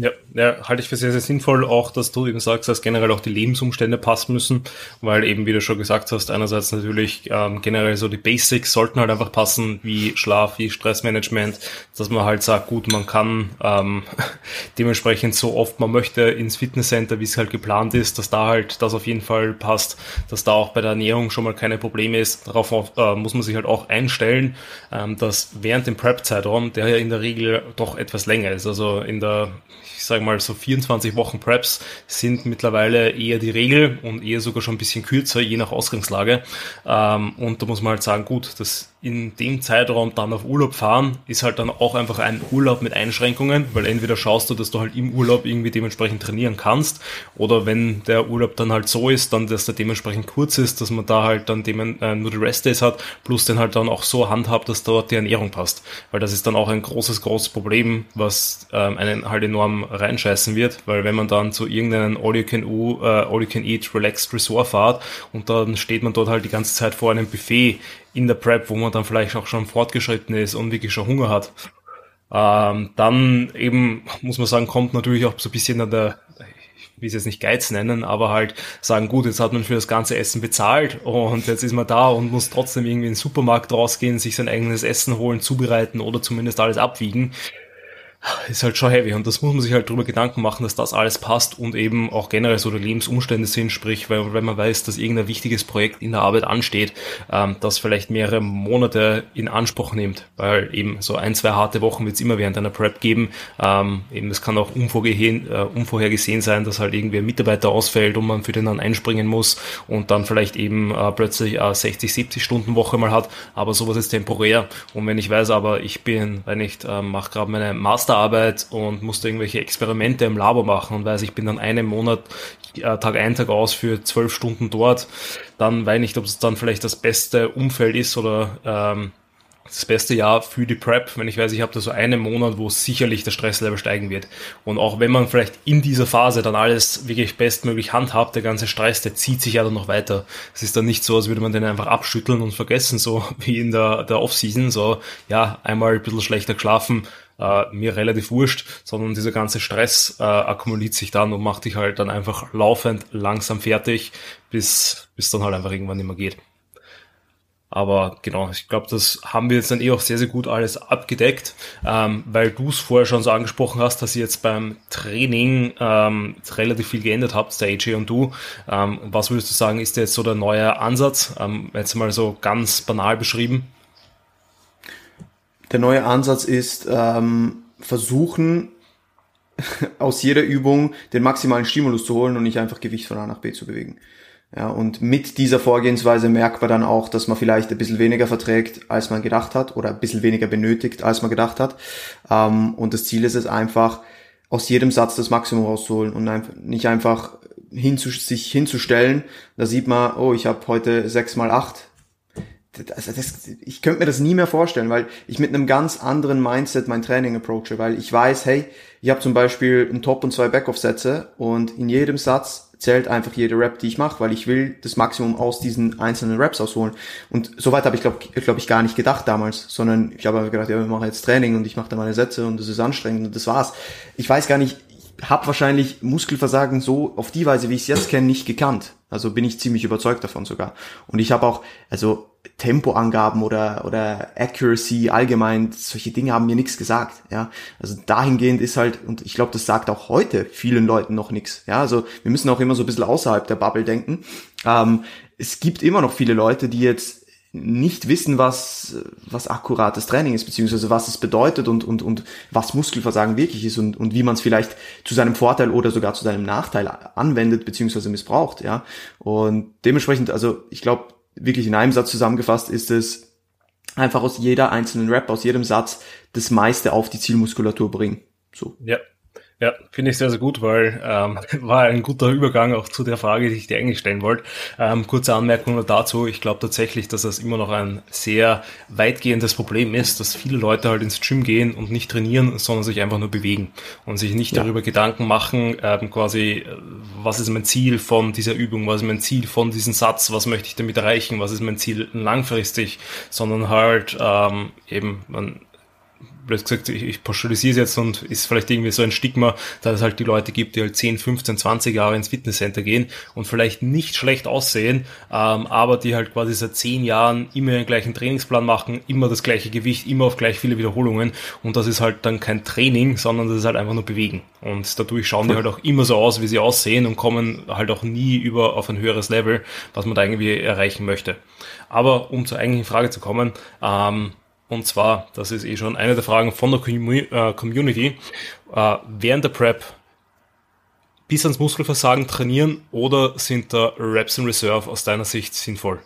Ja, ja, halte ich für sehr, sehr sinnvoll, auch dass du eben sagst, dass generell auch die Lebensumstände passen müssen, weil eben, wie du schon gesagt hast, einerseits natürlich ähm, generell so die Basics sollten halt einfach passen, wie Schlaf, wie Stressmanagement, dass man halt sagt, gut, man kann ähm, dementsprechend so oft man möchte ins Fitnesscenter, wie es halt geplant ist, dass da halt das auf jeden Fall passt, dass da auch bei der Ernährung schon mal keine Probleme ist. Darauf äh, muss man sich halt auch einstellen, ähm, dass während dem Prep-Zeitraum, der ja in der Regel doch etwas länger ist, also in der sage mal so 24 Wochen Preps sind mittlerweile eher die Regel und eher sogar schon ein bisschen kürzer, je nach Ausgangslage. Ähm, und da muss man halt sagen, gut, das in dem Zeitraum dann auf Urlaub fahren, ist halt dann auch einfach ein Urlaub mit Einschränkungen, weil entweder schaust du, dass du halt im Urlaub irgendwie dementsprechend trainieren kannst, oder wenn der Urlaub dann halt so ist, dann, dass der dementsprechend kurz ist, dass man da halt dann dem, äh, nur die Restdays hat, plus den halt dann auch so handhabt, dass dort die Ernährung passt. Weil das ist dann auch ein großes, großes Problem, was ähm, einen halt enorm reinscheißen wird, weil wenn man dann zu irgendeinem All-You-Can-Eat, äh, All -You -Can Relaxed Resort fahrt und dann steht man dort halt die ganze Zeit vor einem Buffet, in der Prep, wo man dann vielleicht auch schon fortgeschritten ist und wirklich schon Hunger hat. Ähm, dann eben, muss man sagen, kommt natürlich auch so ein bisschen an der, ich will es jetzt nicht Geiz nennen, aber halt sagen, gut, jetzt hat man für das ganze Essen bezahlt und jetzt ist man da und muss trotzdem irgendwie in den Supermarkt rausgehen, sich sein eigenes Essen holen, zubereiten oder zumindest alles abwiegen ist halt schon heavy. Und das muss man sich halt drüber Gedanken machen, dass das alles passt und eben auch generell so die Lebensumstände sind, sprich, weil, wenn man weiß, dass irgendein wichtiges Projekt in der Arbeit ansteht, ähm, das vielleicht mehrere Monate in Anspruch nimmt, weil eben so ein, zwei harte Wochen wird es immer während einer Prep geben, ähm, eben es kann auch äh, unvorhergesehen sein, dass halt irgendwie ein Mitarbeiter ausfällt und man für den dann einspringen muss und dann vielleicht eben äh, plötzlich äh, 60, 70 Stunden Woche mal hat, aber sowas ist temporär. Und wenn ich weiß aber, ich bin, wenn ich äh, mache gerade meine Master Masterarbeit und musste irgendwelche Experimente im Labor machen und weiß, ich bin dann einen Monat, äh, Tag ein, Tag aus für zwölf Stunden dort, dann weiß ich nicht, ob es dann vielleicht das beste Umfeld ist oder ähm, das beste Jahr für die Prep, wenn ich weiß, ich habe da so einen Monat, wo sicherlich der Stresslevel steigen wird. Und auch wenn man vielleicht in dieser Phase dann alles wirklich bestmöglich handhabt, der ganze Stress, der zieht sich ja dann noch weiter. Es ist dann nicht so, als würde man den einfach abschütteln und vergessen, so wie in der, der Off-Season, so, ja, einmal ein bisschen schlechter geschlafen, äh, mir relativ wurscht, sondern dieser ganze Stress äh, akkumuliert sich dann und macht dich halt dann einfach laufend langsam fertig, bis, bis dann halt einfach irgendwann nicht mehr geht. Aber genau, ich glaube, das haben wir jetzt dann eh auch sehr, sehr gut alles abgedeckt, ähm, weil du es vorher schon so angesprochen hast, dass ihr jetzt beim Training ähm, relativ viel geändert habt, der AJ und du. Ähm, was würdest du sagen, ist jetzt so der neue Ansatz? Ähm, jetzt mal so ganz banal beschrieben. Der neue Ansatz ist ähm, versuchen, aus jeder Übung den maximalen Stimulus zu holen und nicht einfach Gewicht von A nach B zu bewegen. Ja, und mit dieser Vorgehensweise merkt man dann auch, dass man vielleicht ein bisschen weniger verträgt, als man gedacht hat, oder ein bisschen weniger benötigt, als man gedacht hat. Ähm, und das Ziel ist es einfach, aus jedem Satz das Maximum rauszuholen und einfach, nicht einfach hinzu, sich hinzustellen. Da sieht man, oh, ich habe heute sechs mal acht also das, ich könnte mir das nie mehr vorstellen, weil ich mit einem ganz anderen Mindset mein Training approache, weil ich weiß, hey, ich habe zum Beispiel einen Top und zwei Backoff-Sätze und in jedem Satz zählt einfach jede Rap, die ich mache, weil ich will das Maximum aus diesen einzelnen Raps ausholen. Und soweit habe ich, glaube glaub ich, gar nicht gedacht damals, sondern ich habe gedacht, ja, wir machen jetzt Training und ich mache da meine Sätze und das ist anstrengend und das war's. Ich weiß gar nicht, habe wahrscheinlich Muskelversagen so auf die Weise, wie ich es jetzt kenne, nicht gekannt. Also bin ich ziemlich überzeugt davon sogar. Und ich habe auch, also Tempoangaben oder oder Accuracy allgemein, solche Dinge haben mir nichts gesagt. Ja, also dahingehend ist halt und ich glaube, das sagt auch heute vielen Leuten noch nichts. Ja, also wir müssen auch immer so ein bisschen außerhalb der Bubble denken. Ähm, es gibt immer noch viele Leute, die jetzt nicht wissen, was, was akkurates Training ist, beziehungsweise was es bedeutet und, und, und was Muskelversagen wirklich ist und, und wie man es vielleicht zu seinem Vorteil oder sogar zu seinem Nachteil anwendet, beziehungsweise missbraucht, ja. Und dementsprechend, also ich glaube, wirklich in einem Satz zusammengefasst ist es einfach aus jeder einzelnen Rap, aus jedem Satz das meiste auf die Zielmuskulatur bringen. So. Ja, ja, finde ich sehr, sehr gut, weil ähm, war ein guter Übergang auch zu der Frage, die ich dir eigentlich stellen wollte. Ähm, kurze Anmerkung nur dazu. Ich glaube tatsächlich, dass das immer noch ein sehr weitgehendes Problem ist, dass viele Leute halt ins Gym gehen und nicht trainieren, sondern sich einfach nur bewegen und sich nicht ja. darüber Gedanken machen, ähm, quasi, äh, was ist mein Ziel von dieser Übung, was ist mein Ziel von diesem Satz, was möchte ich damit erreichen, was ist mein Ziel langfristig, sondern halt ähm, eben, man blöd gesagt, ich, ich pauschalisiere es jetzt und ist vielleicht irgendwie so ein Stigma, dass es halt die Leute gibt, die halt 10, 15, 20 Jahre ins Fitnesscenter gehen und vielleicht nicht schlecht aussehen, ähm, aber die halt quasi seit 10 Jahren immer den gleichen Trainingsplan machen, immer das gleiche Gewicht, immer auf gleich viele Wiederholungen und das ist halt dann kein Training, sondern das ist halt einfach nur Bewegen. Und dadurch schauen die halt auch immer so aus, wie sie aussehen und kommen halt auch nie über auf ein höheres Level, was man da irgendwie erreichen möchte. Aber um zur eigentlichen Frage zu kommen, ähm, Und zwar, das ist eh schon eine der Fragen von der äh, Community, äh, während der Prep bis ans Muskelversagen trainieren oder sind da Reps in Reserve aus deiner Sicht sinnvoll?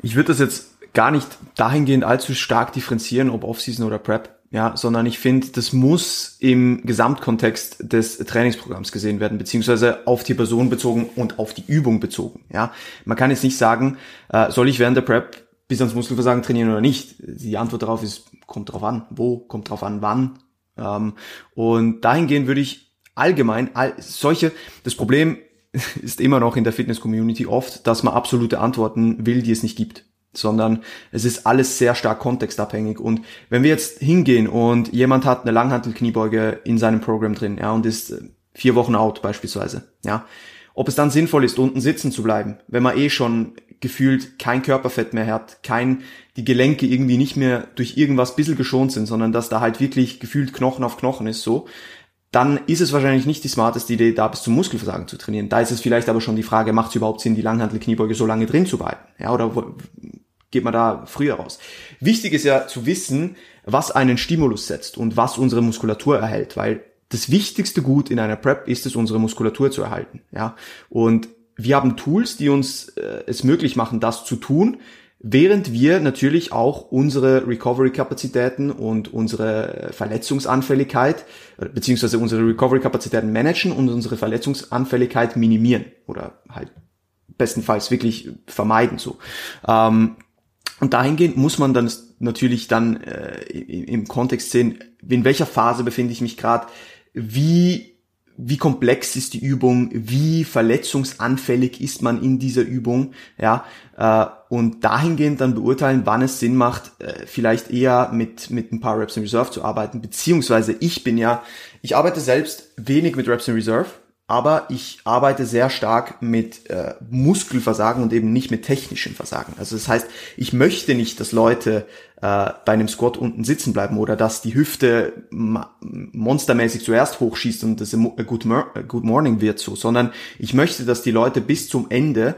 Ich würde das jetzt gar nicht dahingehend allzu stark differenzieren, ob Offseason oder Prep, ja, sondern ich finde, das muss im Gesamtkontext des Trainingsprogramms gesehen werden, beziehungsweise auf die Person bezogen und auf die Übung bezogen, ja. Man kann jetzt nicht sagen, äh, soll ich während der Prep bis ans Muskelversagen trainieren oder nicht? Die Antwort darauf ist, kommt drauf an, wo, kommt drauf an, wann. Ähm, und dahingehend würde ich allgemein all, solche, das Problem ist immer noch in der Fitness-Community oft, dass man absolute Antworten will, die es nicht gibt sondern es ist alles sehr stark kontextabhängig. Und wenn wir jetzt hingehen und jemand hat eine Langhantel-Kniebeuge in seinem Programm drin, ja, und ist äh, vier Wochen out beispielsweise, ja, ob es dann sinnvoll ist, unten sitzen zu bleiben, wenn man eh schon gefühlt kein Körperfett mehr hat, kein, die Gelenke irgendwie nicht mehr durch irgendwas bissel geschont sind, sondern dass da halt wirklich gefühlt Knochen auf Knochen ist, so, dann ist es wahrscheinlich nicht die smarteste Idee, da bis zum Muskelversagen zu trainieren. Da ist es vielleicht aber schon die Frage, macht es überhaupt Sinn, die Langhantel-Kniebeuge so lange drin zu behalten? Ja, oder geht man da früher raus? Wichtig ist ja zu wissen, was einen Stimulus setzt und was unsere Muskulatur erhält, weil das wichtigste Gut in einer Prep ist es, unsere Muskulatur zu erhalten. Ja, und wir haben Tools, die uns äh, es möglich machen, das zu tun während wir natürlich auch unsere Recovery-Kapazitäten und unsere Verletzungsanfälligkeit beziehungsweise unsere Recovery-Kapazitäten managen und unsere Verletzungsanfälligkeit minimieren oder halt bestenfalls wirklich vermeiden so. Ähm, und dahingehend muss man dann natürlich dann äh, im Kontext sehen, in welcher Phase befinde ich mich gerade, wie wie komplex ist die Übung, wie verletzungsanfällig ist man in dieser Übung, ja, äh, und dahingehend dann beurteilen, wann es Sinn macht, äh, vielleicht eher mit, mit ein paar Reps in Reserve zu arbeiten, beziehungsweise ich bin ja, ich arbeite selbst wenig mit Reps in Reserve, aber ich arbeite sehr stark mit äh, Muskelversagen und eben nicht mit technischem Versagen. Also das heißt, ich möchte nicht, dass Leute äh, bei einem Squat unten sitzen bleiben oder dass die Hüfte monstermäßig zuerst hochschießt und das a good, a good morning wird so, sondern ich möchte, dass die Leute bis zum Ende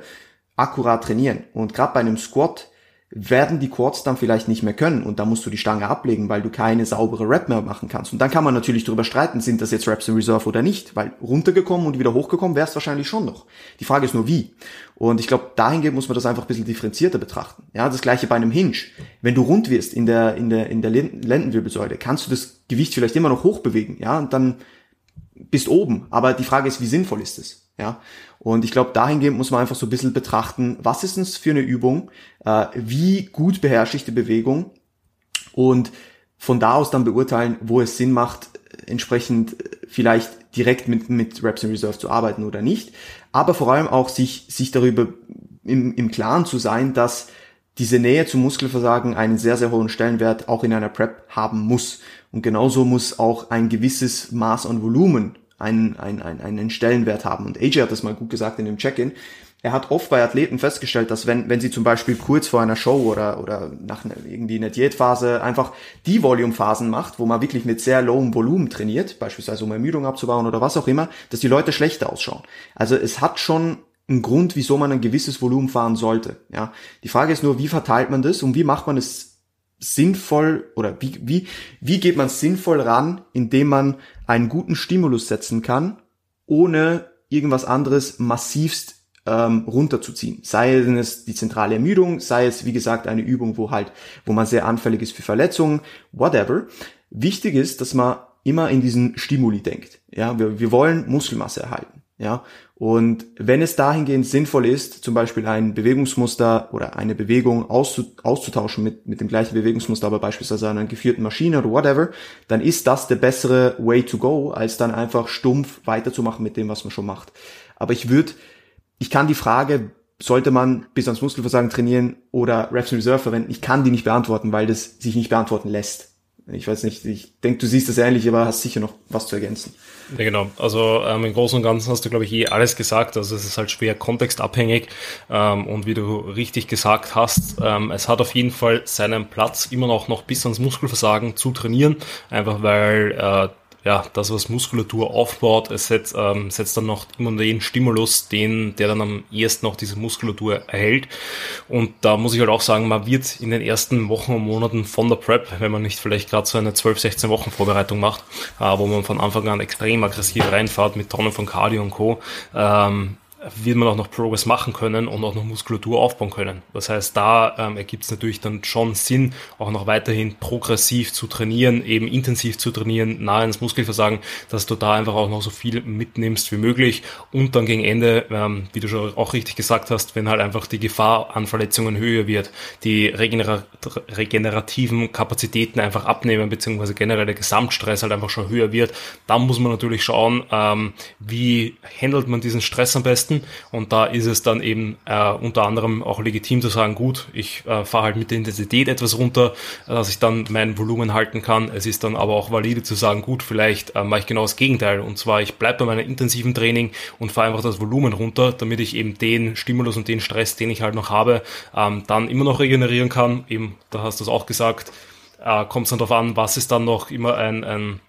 akkurat trainieren. Und gerade bei einem Squat werden die Quads dann vielleicht nicht mehr können und da musst du die Stange ablegen, weil du keine saubere Rep mehr machen kannst. Und dann kann man natürlich darüber streiten, sind das jetzt Reps in Reserve oder nicht, weil runtergekommen und wieder hochgekommen wär's wahrscheinlich schon noch. Die Frage ist nur wie. Und ich glaube, dahingehend muss man das einfach ein bisschen differenzierter betrachten. Ja, das gleiche bei einem Hinge. Wenn du rund wirst in der, in der, in der Lendenwirbelsäule, kannst du das Gewicht vielleicht immer noch hochbewegen, ja, und dann bist oben. Aber die Frage ist, wie sinnvoll ist es? Ja, und ich glaube, dahingehend muss man einfach so ein bisschen betrachten, was ist es für eine Übung, äh, wie gut beherrsche ich die Bewegung und von da aus dann beurteilen, wo es Sinn macht, entsprechend vielleicht direkt mit, mit Reps in Reserve zu arbeiten oder nicht. Aber vor allem auch sich, sich darüber im, im Klaren zu sein, dass diese Nähe zum Muskelversagen einen sehr, sehr hohen Stellenwert auch in einer Prep haben muss. Und genauso muss auch ein gewisses Maß an Volumen einen, einen, einen, einen Stellenwert haben. Und AJ hat das mal gut gesagt in dem Check-in. Er hat oft bei Athleten festgestellt, dass wenn, wenn sie zum Beispiel kurz vor einer Show oder, oder nach einer, irgendwie einer Diätphase einfach die Volume-Phasen macht, wo man wirklich mit sehr lowem Volumen trainiert, beispielsweise um Ermüdung abzubauen oder was auch immer, dass die Leute schlechter ausschauen. Also es hat schon einen Grund, wieso man ein gewisses Volumen fahren sollte. Ja, die Frage ist nur, wie verteilt man das und wie macht man es sinnvoll oder wie, wie, wie geht man sinnvoll ran, indem man einen guten Stimulus setzen kann, ohne irgendwas anderes massivst ähm, runterzuziehen. Sei es die zentrale Ermüdung, sei es wie gesagt eine Übung, wo halt, wo man sehr anfällig ist für Verletzungen, whatever. Wichtig ist, dass man immer in diesen Stimuli denkt. Ja, wir, wir wollen Muskelmasse erhalten. Ja, und wenn es dahingehend sinnvoll ist, zum Beispiel ein Bewegungsmuster oder eine Bewegung auszutauschen mit, mit dem gleichen Bewegungsmuster, aber beispielsweise einer geführten Maschine oder whatever, dann ist das der bessere Way to go, als dann einfach stumpf weiterzumachen mit dem, was man schon macht. Aber ich würde, ich kann die Frage, sollte man bis ans Muskelversagen trainieren oder Reps in Reserve verwenden, ich kann die nicht beantworten, weil das sich nicht beantworten lässt. Ich weiß nicht, ich denke, du siehst das ähnlich, aber hast sicher noch was zu ergänzen. Ja, genau. Also ähm, im Großen und Ganzen hast du, glaube ich, eh alles gesagt. Also es ist halt schwer kontextabhängig. Ähm, und wie du richtig gesagt hast, ähm, es hat auf jeden Fall seinen Platz, immer noch, noch bis ans Muskelversagen zu trainieren. Einfach weil äh, ja, das, was Muskulatur aufbaut, es setzt, ähm, setzt dann noch immer den Stimulus, den, der dann am ehesten noch diese Muskulatur erhält. Und da muss ich halt auch sagen, man wird in den ersten Wochen und Monaten von der Prep, wenn man nicht vielleicht gerade so eine 12, 16 Wochen Vorbereitung macht, äh, wo man von Anfang an extrem aggressiv reinfährt mit Tonnen von Cardio und Co., ähm, wird man auch noch Progress machen können und auch noch Muskulatur aufbauen können. Das heißt, da ähm, ergibt es natürlich dann schon Sinn, auch noch weiterhin progressiv zu trainieren, eben intensiv zu trainieren, nahe ins Muskelversagen, dass du da einfach auch noch so viel mitnimmst wie möglich und dann gegen Ende, ähm, wie du schon auch richtig gesagt hast, wenn halt einfach die Gefahr an Verletzungen höher wird, die regenera regenerativen Kapazitäten einfach abnehmen, beziehungsweise generell der Gesamtstress halt einfach schon höher wird, dann muss man natürlich schauen, ähm, wie handelt man diesen Stress am besten leisten. Und da ist es dann eben äh, unter anderem auch legitim zu sagen, gut, ich äh, fahre halt mit der Intensität etwas runter, äh, dass ich dann mein Volumen halten kann. Es ist dann aber auch valide zu sagen, gut, vielleicht äh, mache ich genau das Gegenteil. Und zwar, ich bleibe bei meiner intensiven Training und fahre einfach das Volumen runter, damit ich eben den Stimulus und den Stress, den ich halt noch habe, ähm, dann immer noch regenerieren kann. Eben, da hast du es auch gesagt, äh, kommt es dann darauf an, was ist dann noch immer ein, ein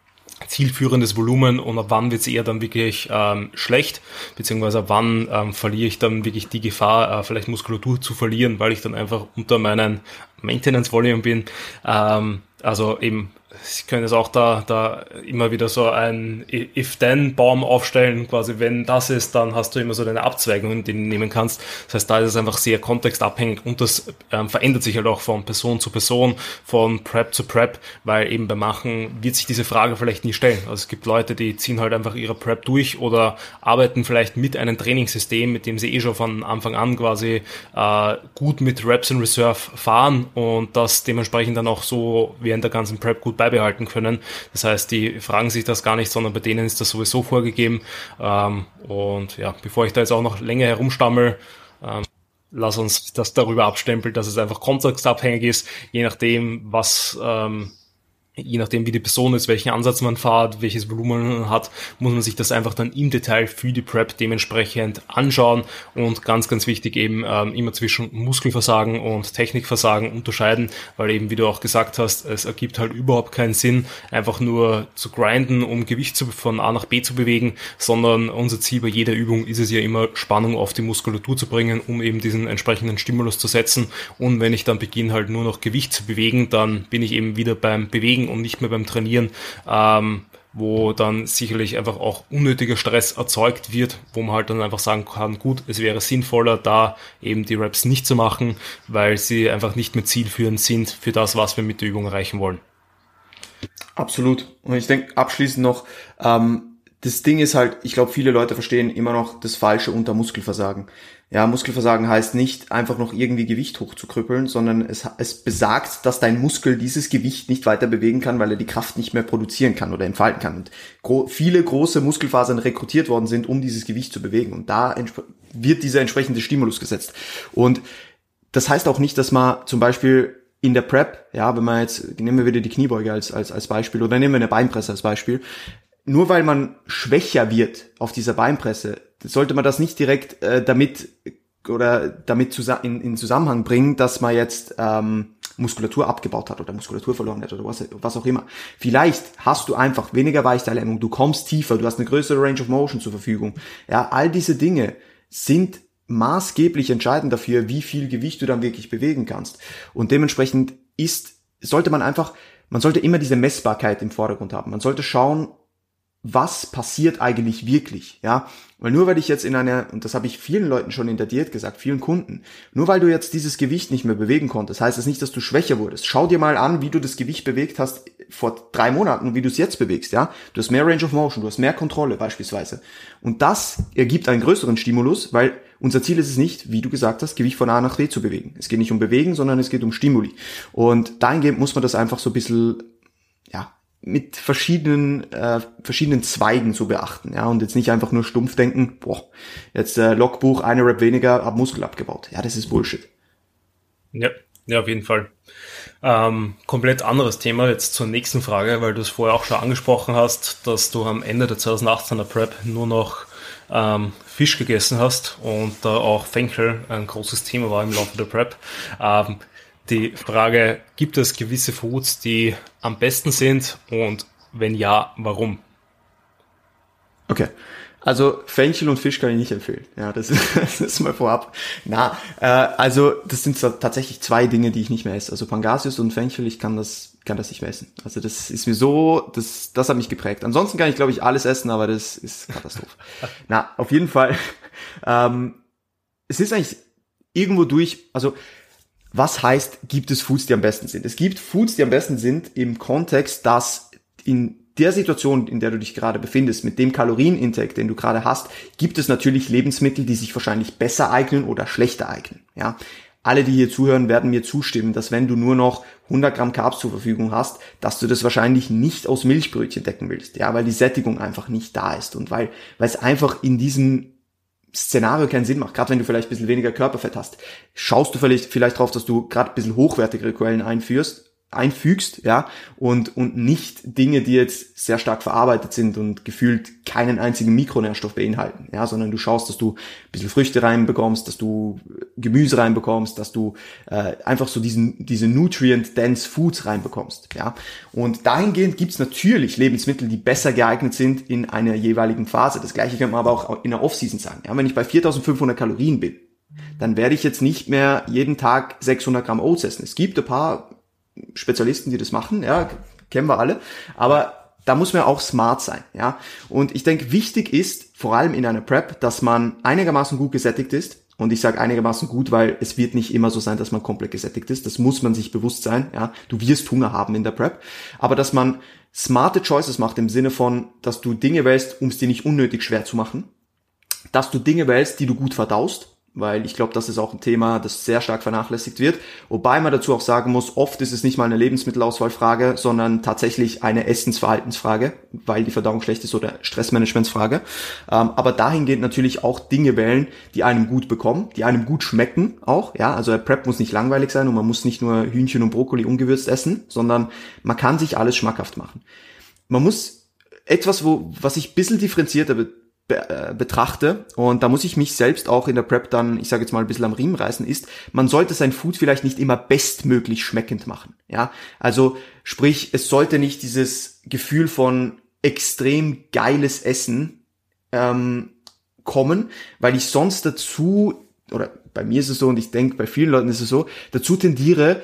zielführendes Volumen und ab wann wird es eher dann wirklich ähm, schlecht, beziehungsweise ab wann ähm, verliere ich dann wirklich die Gefahr, äh, vielleicht Muskulatur zu verlieren, weil ich dann einfach unter meinen Maintenance Volume bin. Ähm, also eben Sie können jetzt auch da, da immer wieder so ein If-Then-Baum aufstellen, quasi wenn das ist, dann hast du immer so deine Abzweigungen, die du nehmen kannst. Das heißt, da ist es einfach sehr kontextabhängig und das ähm, verändert sich halt auch von Person zu Person, von Prep zu Prep, weil eben beim Machen wird sich diese Frage vielleicht nie stellen. Also es gibt Leute, die ziehen halt einfach ihre Prep durch oder arbeiten vielleicht mit einem Trainingssystem, mit dem sie eh schon von Anfang an quasi äh, gut mit Reps in Reserve fahren und das dementsprechend dann auch so während der ganzen Prep gut beibehalten können. Das heißt, die fragen sich das gar nicht, sondern bei denen ist das sowieso vorgegeben. Ähm, und ja, bevor ich da jetzt auch noch länger herumstammel, ähm, lass uns das darüber abstempeln, dass es einfach kontextabhängig ist, je nachdem, was ähm, je nachdem, wie die Person ist, welchen Ansatz man fährt, welches Volumen man hat, muss man sich das einfach dann im Detail für die Prep dementsprechend anschauen und ganz, ganz wichtig eben ähm, immer zwischen Muskelversagen und Technikversagen unterscheiden, weil eben, wie du auch gesagt hast, es ergibt halt überhaupt keinen Sinn, einfach nur zu grinden, um Gewicht zu, von A nach B zu bewegen, sondern unser Ziel bei jeder Übung ist es ja immer, Spannung auf die Muskulatur zu bringen, um eben diesen entsprechenden Stimulus zu setzen. Und wenn ich dann beginne halt nur noch Gewicht zu bewegen, dann bin ich eben wieder beim Bewegen Bewegen und nicht mehr beim Trainieren, ähm, wo dann sicherlich einfach auch unnötiger Stress erzeugt wird, wo man halt dann einfach sagen kann, gut, es wäre sinnvoller, da eben die Reps nicht zu machen, weil sie einfach nicht mehr zielführend sind für das, was wir mit der Übung erreichen wollen. Absolut. Und ich denke abschließend noch, ähm, das Ding ist halt, ich glaube, viele Leute verstehen immer noch das Falsche unter Muskelversagen. Ja, Muskelversagen heißt nicht einfach noch irgendwie Gewicht hochzukrüppeln, sondern es, es besagt, dass dein Muskel dieses Gewicht nicht weiter bewegen kann, weil er die Kraft nicht mehr produzieren kann oder entfalten kann. Und gro viele große Muskelfasern rekrutiert worden sind, um dieses Gewicht zu bewegen. Und da wird dieser entsprechende Stimulus gesetzt. Und das heißt auch nicht, dass man zum Beispiel in der Prep, ja, wenn man jetzt, nehmen wir wieder die Kniebeuge als, als, als Beispiel oder nehmen wir eine Beinpresse als Beispiel, nur weil man schwächer wird auf dieser Beinpresse, sollte man das nicht direkt äh, damit oder damit in, in Zusammenhang bringen, dass man jetzt ähm, Muskulatur abgebaut hat oder Muskulatur verloren hat oder was, was auch immer. Vielleicht hast du einfach weniger Weichteilhemmung, du kommst tiefer, du hast eine größere Range of Motion zur Verfügung. Ja, all diese Dinge sind maßgeblich entscheidend dafür, wie viel Gewicht du dann wirklich bewegen kannst. Und dementsprechend ist, sollte man einfach, man sollte immer diese Messbarkeit im Vordergrund haben. Man sollte schauen, was passiert eigentlich wirklich, ja? Weil nur weil ich jetzt in einer, und das habe ich vielen Leuten schon in der Diät gesagt, vielen Kunden, nur weil du jetzt dieses Gewicht nicht mehr bewegen konntest, heißt das nicht, dass du schwächer wurdest. Schau dir mal an, wie du das Gewicht bewegt hast vor drei Monaten und wie du es jetzt bewegst, ja? Du hast mehr Range of Motion, du hast mehr Kontrolle beispielsweise. Und das ergibt einen größeren Stimulus, weil unser Ziel ist es nicht, wie du gesagt hast, Gewicht von A nach B zu bewegen. Es geht nicht um Bewegen, sondern es geht um Stimuli. Und dahingehend muss man das einfach so ein bisschen, mit verschiedenen äh, verschiedenen Zweigen zu beachten, ja, und jetzt nicht einfach nur stumpf denken, boah, jetzt äh, Logbuch, eine Rap weniger, hab Muskel abgebaut. Ja, das ist Bullshit. Ja, ja, auf jeden Fall. Ähm, komplett anderes Thema jetzt zur nächsten Frage, weil du es vorher auch schon angesprochen hast, dass du am Ende der 2018er Prep nur noch ähm, Fisch gegessen hast und da auch Fenkel ein großes Thema war im Laufe der Prep. Ähm, die Frage, gibt es gewisse Foods, die am besten sind und wenn ja, warum? Okay. Also Fenchel und Fisch kann ich nicht empfehlen. Ja, das ist, das ist mal vorab. Na, äh, also das sind tatsächlich zwei Dinge, die ich nicht mehr esse. Also Pangasius und Fenchel, ich kann das, kann das nicht mehr essen. Also das ist mir so, das, das hat mich geprägt. Ansonsten kann ich, glaube ich, alles essen, aber das ist Katastrophe. Na, auf jeden Fall. Ähm, es ist eigentlich irgendwo durch, also was heißt, gibt es Foods, die am besten sind? Es gibt Foods, die am besten sind im Kontext, dass in der Situation, in der du dich gerade befindest, mit dem Kalorienintake, den du gerade hast, gibt es natürlich Lebensmittel, die sich wahrscheinlich besser eignen oder schlechter eignen. Ja, alle, die hier zuhören, werden mir zustimmen, dass wenn du nur noch 100 Gramm Carbs zur Verfügung hast, dass du das wahrscheinlich nicht aus Milchbrötchen decken willst, ja, weil die Sättigung einfach nicht da ist und weil, weil es einfach in diesem Szenario keinen Sinn macht, gerade wenn du vielleicht ein bisschen weniger Körperfett hast. Schaust du vielleicht, vielleicht drauf, dass du gerade ein bisschen hochwertigere Quellen einführst einfügst, ja, und, und nicht Dinge, die jetzt sehr stark verarbeitet sind und gefühlt keinen einzigen Mikronährstoff beinhalten, ja, sondern du schaust, dass du ein bisschen Früchte reinbekommst, dass du Gemüse reinbekommst, dass du äh, einfach so diesen, diese nutrient-dense Foods reinbekommst, ja. Und dahingehend gibt's natürlich Lebensmittel, die besser geeignet sind in einer jeweiligen Phase. Das gleiche kann man aber auch in der Off-Season sagen, ja. Wenn ich bei 4500 Kalorien bin, dann werde ich jetzt nicht mehr jeden Tag 600 Gramm Oats essen. Es gibt ein paar Spezialisten, die das machen, ja, kennen wir alle, aber da muss man auch smart sein, ja. Und ich denke, wichtig ist, vor allem in einer Prep, dass man einigermaßen gut gesättigt ist. Und ich sage einigermaßen gut, weil es wird nicht immer so sein, dass man komplett gesättigt ist. Das muss man sich bewusst sein, ja. Du wirst Hunger haben in der Prep. Aber dass man smarte Choices macht im Sinne von, dass du Dinge wählst, um es dir nicht unnötig schwer zu machen. Dass du Dinge wählst, die du gut verdaust weil ich glaube, das ist auch ein Thema, das sehr stark vernachlässigt wird. Wobei man dazu auch sagen muss, oft ist es nicht mal eine Lebensmittelauswahlfrage, sondern tatsächlich eine Essensverhaltensfrage, weil die Verdauung schlecht ist oder Stressmanagementsfrage. Ähm, aber dahingehend natürlich auch Dinge wählen, die einem gut bekommen, die einem gut schmecken auch. Ja, also Prep muss nicht langweilig sein und man muss nicht nur Hühnchen und Brokkoli ungewürzt essen, sondern man kann sich alles schmackhaft machen. Man muss etwas, wo, was ich ein bisschen differenzierter be äh, betrachte, und da muss ich mich selbst auch in der Prep dann, ich sage jetzt mal ein bisschen am Riemen reißen, ist, man sollte sein Food vielleicht nicht immer bestmöglich schmeckend machen. Ja, also sprich, es sollte nicht dieses Gefühl von extrem geiles Essen ähm, kommen, weil ich sonst dazu, oder bei mir ist es so und ich denke, bei vielen Leuten ist es so, dazu tendiere,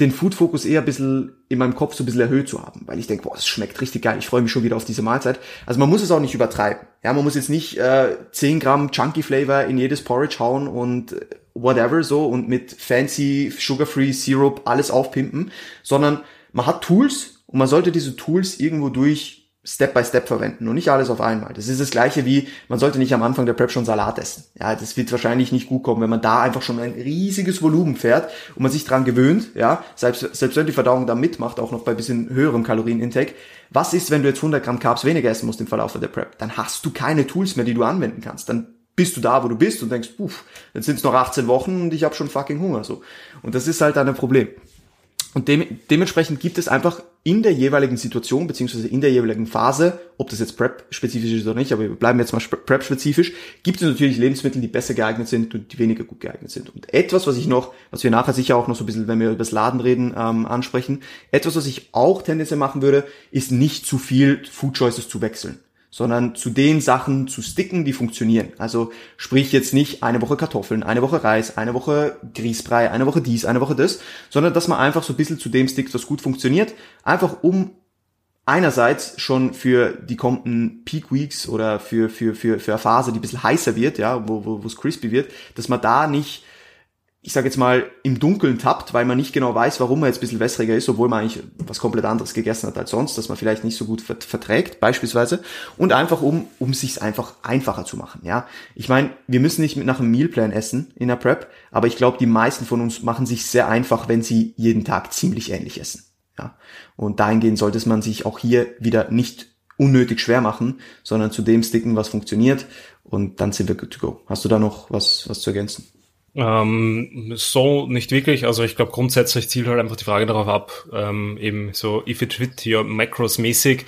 den Food-Fokus eher ein bisschen in meinem Kopf so ein bisschen erhöht zu haben, weil ich denke, boah, es schmeckt richtig geil, ich freue mich schon wieder auf diese Mahlzeit. Also man muss es auch nicht übertreiben. Ja, man muss jetzt nicht äh, 10 Gramm Chunky Flavor in jedes Porridge hauen und äh, whatever so und mit fancy Sugar-Free Syrup alles aufpimpen, sondern man hat Tools und man sollte diese Tools irgendwo durch Step by Step verwenden und nicht alles auf einmal. Das ist das gleiche wie, man sollte nicht am Anfang der Prep schon Salat essen. Ja, das wird wahrscheinlich nicht gut kommen, wenn man da einfach schon ein riesiges Volumen fährt und man sich dran gewöhnt, ja, selbst, selbst wenn die Verdauung da mitmacht, auch noch bei bisschen höherem Kalorienintake. Was ist, wenn du jetzt 100 Gramm Carbs weniger essen musst im Verlauf der Prep? Dann hast du keine Tools mehr, die du anwenden kannst. Dann bist du da, wo du bist und denkst, uff, jetzt sind es noch 18 Wochen und ich habe schon fucking Hunger, so. Und das ist halt ein Problem. Und de dementsprechend gibt es einfach in der jeweiligen Situation beziehungsweise in der jeweiligen Phase, ob das jetzt Prep-spezifisch ist oder nicht, aber wir bleiben jetzt mal Prep-spezifisch, gibt es natürlich Lebensmittel, die besser geeignet sind und die weniger gut geeignet sind. Und etwas, was ich noch, was wir nachher sicher auch noch so ein bisschen, wenn wir über das Laden reden, ähm, ansprechen, etwas, was ich auch tendenziell machen würde, ist nicht zu viel Food Choices zu wechseln sondern zu den Sachen zu sticken, die funktionieren. Also sprich jetzt nicht eine Woche Kartoffeln, eine Woche Reis, eine Woche Grießbrei, eine Woche dies, eine Woche das, sondern dass man einfach so ein bisschen zu dem stickt, was gut funktioniert, einfach um einerseits schon für die kommenden Peak Weeks oder für, für, für, für eine Phase, die ein bisschen heißer wird, ja, wo, wo, wo es crispy wird, dass man da nicht ich sage jetzt mal, im Dunkeln tappt, weil man nicht genau weiß, warum man jetzt ein bisschen wässriger ist, obwohl man eigentlich was komplett anderes gegessen hat als sonst, dass man vielleicht nicht so gut verträgt, beispielsweise. Und einfach um, um sich einfach einfacher zu machen. Ja, Ich meine, wir müssen nicht mit nach einem Mealplan essen in der Prep, aber ich glaube, die meisten von uns machen sich sehr einfach, wenn sie jeden Tag ziemlich ähnlich essen. Ja, Und dahingehend sollte man sich auch hier wieder nicht unnötig schwer machen, sondern zu dem sticken, was funktioniert. Und dann sind wir good to go. Hast du da noch was, was zu ergänzen? Ähm, so nicht wirklich. Also ich glaube grundsätzlich zielt halt einfach die Frage darauf ab, ähm, eben so if it fit your macros mäßig,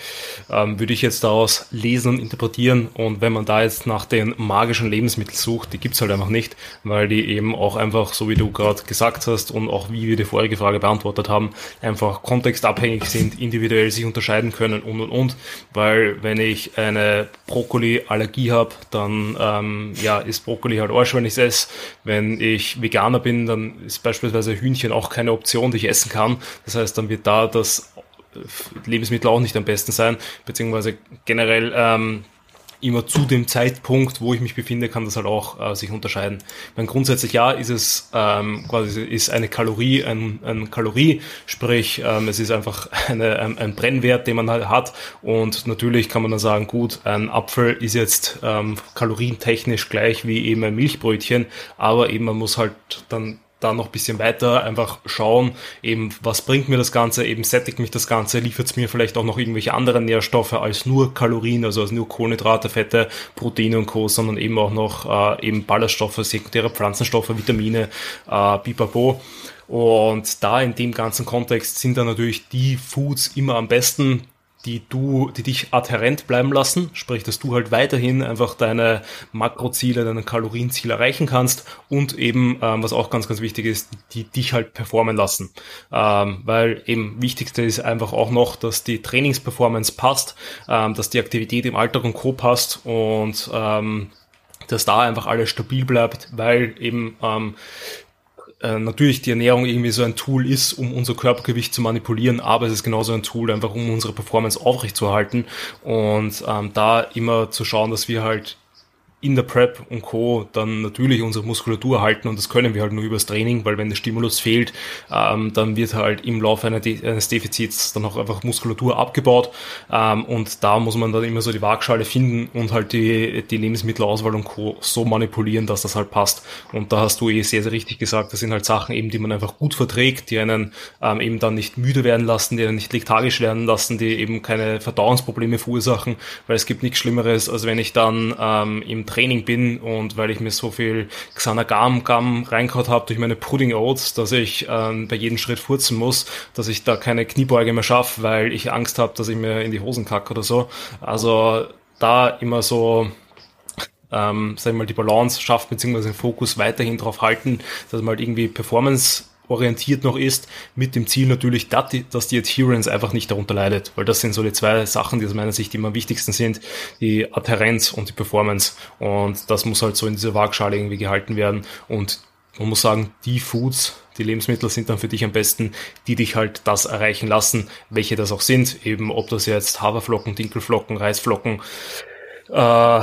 ähm, würde ich jetzt daraus lesen und interpretieren. Und wenn man da jetzt nach den magischen Lebensmitteln sucht, die gibt's halt einfach nicht, weil die eben auch einfach, so wie du gerade gesagt hast und auch wie wir die vorige Frage beantwortet haben, einfach kontextabhängig sind, individuell sich unterscheiden können und und und. Weil wenn ich eine Brokkoli-Allergie habe, dann ähm, ja, ist Brokkoli halt Arsch, wenn ich es esse. Wenn ich Veganer bin, dann ist beispielsweise Hühnchen auch keine Option, die ich essen kann. Das heißt, dann wird da das Lebensmittel auch nicht am besten sein, beziehungsweise generell ähm, immer zu dem Zeitpunkt, wo ich mich befinde, kann das halt auch äh, sich unterscheiden. Mein grundsätzlich ja ist es ähm, quasi ist eine Kalorie ein, ein Kalorie, sprich ähm, es ist einfach eine, ein, ein Brennwert, den man halt hat und natürlich kann man dann sagen, gut, ein Apfel ist jetzt ähm, kalorientechnisch gleich wie eben ein Milchbrötchen, aber eben man muss halt dann da noch bisschen weiter einfach schauen, eben was bringt mir das Ganze, eben sättigt mich das Ganze, liefert es mir vielleicht auch noch irgendwelche anderen Nährstoffe als nur Kalorien, also als nur Kohlenhydrate, Fette, Proteine und Co., sondern eben auch noch äh, eben Ballaststoffe, sekundäre Pflanzenstoffe, Vitamine, äh, Pipapo. Und da in dem ganzen Kontext sind dann natürlich die Foods immer am besten, die du, die dich adhärent bleiben lassen, sprich, dass du halt weiterhin einfach deine Makroziele, deine Kalorienziele erreichen kannst und eben, ähm, was auch ganz, ganz wichtig ist, die, dich halt performen lassen. Ähm, weil eben wichtigste ist einfach auch noch, dass die Trainingsperformance passt, ähm, dass die Aktivität im Alltag und Co. passt und ähm, dass da einfach alles stabil bleibt, weil eben ähm, äh, natürlich die Ernährung irgendwie so ein Tool ist, um unser Körpergewicht zu manipulieren, aber es ist genauso ein Tool, einfach um unsere Performance aufrechtzuerhalten und ähm, da immer zu schauen, dass wir halt in der Prep und Co. dann natürlich unsere Muskulatur halten und das können wir halt nur übers Training, weil wenn der Stimulus fehlt, ähm, dann wird halt im Laufe eines Defizits dann auch einfach Muskulatur abgebaut ähm, und da muss man dann immer so die Waagschale finden und halt die, die Lebensmittelauswahl und Co. so manipulieren, dass das halt passt und da hast du eh sehr, sehr richtig gesagt, das sind halt Sachen eben, die man einfach gut verträgt, die einen ähm, eben dann nicht müde werden lassen, die einen nicht lethargisch werden lassen, die eben keine Verdauungsprobleme verursachen, weil es gibt nichts Schlimmeres, als wenn ich dann ähm, im Training bin und weil ich mir so viel Xanagam Gam reingehauen habe durch meine Pudding Oats, dass ich ähm, bei jedem Schritt furzen muss, dass ich da keine Kniebeuge mehr schaffe, weil ich Angst habe, dass ich mir in die Hosen kacke oder so. Also da immer so ähm, sag ich mal, die Balance schafft, beziehungsweise den Fokus weiterhin drauf halten, dass man halt irgendwie Performance orientiert noch ist, mit dem Ziel natürlich, dass die, Adherence einfach nicht darunter leidet, weil das sind so die zwei Sachen, die aus meiner Sicht immer am wichtigsten sind, die Adherenz und die Performance. Und das muss halt so in dieser Waagschale irgendwie gehalten werden. Und man muss sagen, die Foods, die Lebensmittel sind dann für dich am besten, die dich halt das erreichen lassen, welche das auch sind, eben ob das jetzt Haferflocken, Dinkelflocken, Reisflocken, äh,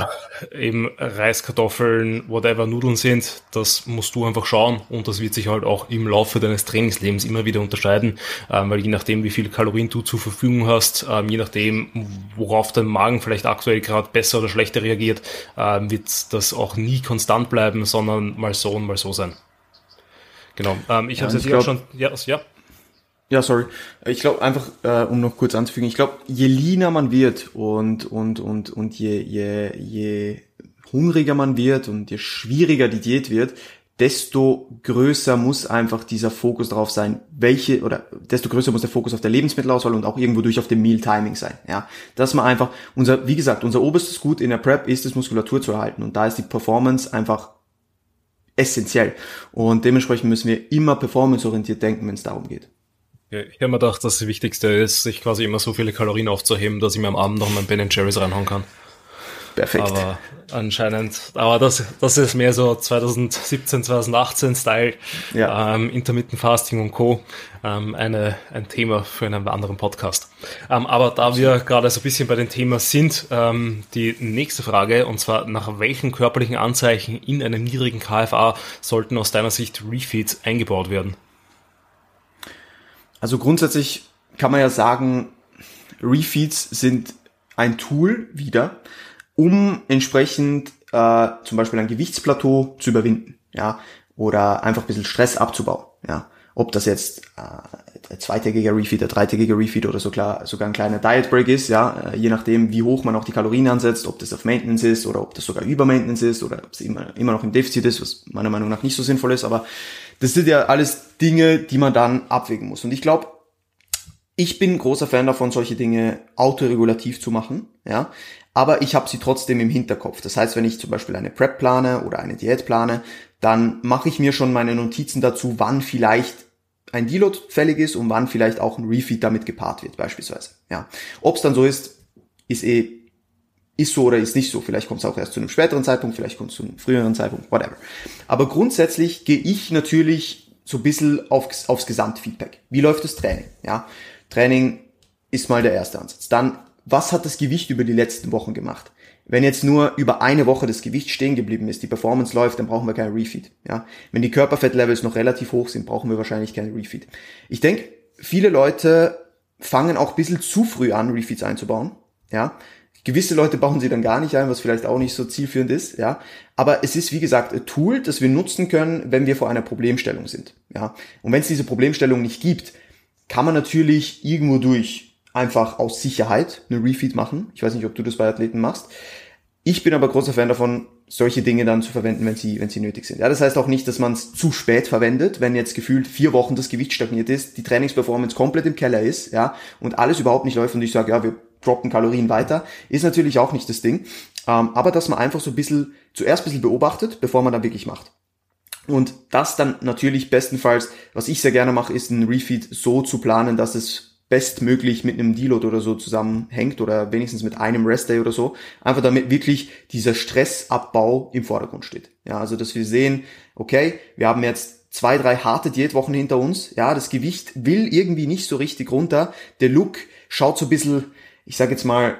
eben Reis, Kartoffeln, whatever Nudeln sind, das musst du einfach schauen und das wird sich halt auch im Laufe deines Trainingslebens immer wieder unterscheiden, ähm, weil je nachdem, wie viele Kalorien du zur Verfügung hast, ähm, je nachdem, worauf dein Magen vielleicht aktuell gerade besser oder schlechter reagiert, ähm, wird das auch nie konstant bleiben, sondern mal so und mal so sein. Genau. Ähm, ich ja, habe es jetzt glaub, schon. Ja, ja. Ja, sorry. Ich glaube einfach, äh, um noch kurz anzufügen, ich glaube, je leaner man wird und und und und je je je hungriger man wird und je schwieriger die Diät wird, desto größer muss einfach dieser Fokus darauf sein, welche oder desto größer muss der Fokus auf der Lebensmittelauswahl und auch irgendwo durch auf dem Meal Timing sein. Ja, dass man einfach unser, wie gesagt, unser oberstes Gut in der Prep ist es Muskulatur zu erhalten und da ist die Performance einfach essentiell und dementsprechend müssen wir immer performanceorientiert denken, wenn es darum geht. Ich habe mir gedacht, dass das Wichtigste ist, sich quasi immer so viele Kalorien aufzuheben, dass ich mir am Abend noch mein Ben Jerry's reinhauen kann. Perfekt. Aber anscheinend, aber das, das ist mehr so 2017, 2018 Style, ja. ähm, Intermittent Fasting und Co. Ähm, eine, ein Thema für einen anderen Podcast. Ähm, aber da wir gerade so ein bisschen bei dem Thema sind, ähm, die nächste Frage, und zwar nach welchen körperlichen Anzeichen in einem niedrigen KFA sollten aus deiner Sicht Refeeds eingebaut werden? Also grundsätzlich kann man ja sagen, Refeeds sind ein Tool wieder, um entsprechend äh, zum Beispiel ein Gewichtsplateau zu überwinden, ja, oder einfach ein bisschen Stress abzubauen, ja. Ob das jetzt äh, zweitägiger Refeed, der dreitägige Refeed oder sogar, sogar ein kleiner Diet Break ist, ja, äh, je nachdem, wie hoch man auch die Kalorien ansetzt, ob das auf Maintenance ist oder ob das sogar über Maintenance ist oder ob es immer, immer noch im Defizit ist, was meiner Meinung nach nicht so sinnvoll ist, aber das sind ja alles Dinge, die man dann abwägen muss. Und ich glaube, ich bin großer Fan davon, solche Dinge autoregulativ zu machen, ja, aber ich habe sie trotzdem im Hinterkopf. Das heißt, wenn ich zum Beispiel eine Prep plane oder eine Diät plane, dann mache ich mir schon meine Notizen dazu, wann vielleicht ein Deload fällig ist und wann vielleicht auch ein Refeed damit gepaart wird, beispielsweise. Ja. Ob es dann so ist, ist eh, ist so oder ist nicht so. Vielleicht kommt es auch erst zu einem späteren Zeitpunkt, vielleicht kommt es zu einem früheren Zeitpunkt, whatever. Aber grundsätzlich gehe ich natürlich so ein bisschen aufs, aufs Gesamtfeedback. Wie läuft das Training? Ja. Training ist mal der erste Ansatz. Dann, was hat das Gewicht über die letzten Wochen gemacht? Wenn jetzt nur über eine Woche das Gewicht stehen geblieben ist, die Performance läuft, dann brauchen wir keinen Refeed. Ja? Wenn die Körperfettlevels noch relativ hoch sind, brauchen wir wahrscheinlich keinen Refeed. Ich denke, viele Leute fangen auch ein bisschen zu früh an, Refeeds einzubauen. Ja? Gewisse Leute bauen sie dann gar nicht ein, was vielleicht auch nicht so zielführend ist, ja. Aber es ist, wie gesagt, ein Tool, das wir nutzen können, wenn wir vor einer Problemstellung sind, ja. Und wenn es diese Problemstellung nicht gibt, kann man natürlich irgendwo durch einfach aus Sicherheit eine Refeed machen. Ich weiß nicht, ob du das bei Athleten machst. Ich bin aber großer Fan davon, solche Dinge dann zu verwenden, wenn sie, wenn sie nötig sind. Ja, das heißt auch nicht, dass man es zu spät verwendet, wenn jetzt gefühlt vier Wochen das Gewicht stagniert ist, die Trainingsperformance komplett im Keller ist, ja, und alles überhaupt nicht läuft und ich sage, ja, wir droppen Kalorien weiter, ist natürlich auch nicht das Ding. Ähm, aber dass man einfach so ein bisschen, zuerst ein bisschen beobachtet, bevor man dann wirklich macht. Und das dann natürlich bestenfalls, was ich sehr gerne mache, ist ein Refeed so zu planen, dass es bestmöglich mit einem Deload oder so zusammenhängt oder wenigstens mit einem Restday oder so. Einfach damit wirklich dieser Stressabbau im Vordergrund steht. Ja, also dass wir sehen, okay, wir haben jetzt zwei, drei harte Diätwochen hinter uns. Ja, das Gewicht will irgendwie nicht so richtig runter. Der Look schaut so ein bisschen, ich sag jetzt mal,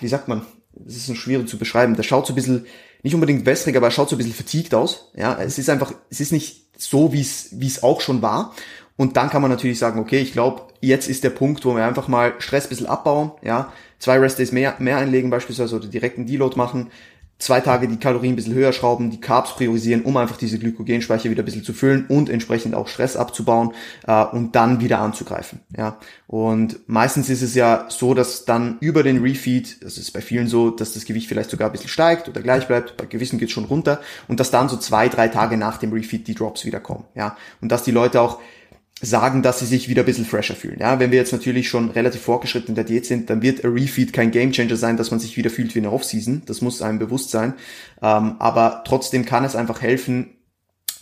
wie sagt man, das ist so schwierig zu beschreiben. Der schaut so ein bisschen, nicht unbedingt wässrig, aber er schaut so ein bisschen vertiegt aus. Ja, es ist einfach, es ist nicht so, wie es, wie es auch schon war. Und dann kann man natürlich sagen, okay, ich glaube, jetzt ist der Punkt, wo wir einfach mal Stress ein bisschen abbauen, ja, zwei Restdays mehr, mehr einlegen beispielsweise oder direkten Deload machen, zwei Tage die Kalorien ein bisschen höher schrauben, die Carbs priorisieren, um einfach diese Glykogenspeicher wieder ein bisschen zu füllen und entsprechend auch Stress abzubauen äh, und dann wieder anzugreifen. Ja. Und meistens ist es ja so, dass dann über den Refeed, das ist bei vielen so, dass das Gewicht vielleicht sogar ein bisschen steigt oder gleich bleibt, bei gewissen geht schon runter und dass dann so zwei, drei Tage nach dem Refeed die Drops wieder kommen. Ja. Und dass die Leute auch sagen, dass sie sich wieder ein bisschen fresher fühlen. Ja, wenn wir jetzt natürlich schon relativ fortgeschritten in der Diät sind, dann wird a Refeed kein Gamechanger sein, dass man sich wieder fühlt wie eine Offseason. Das muss einem bewusst sein. Ähm, aber trotzdem kann es einfach helfen,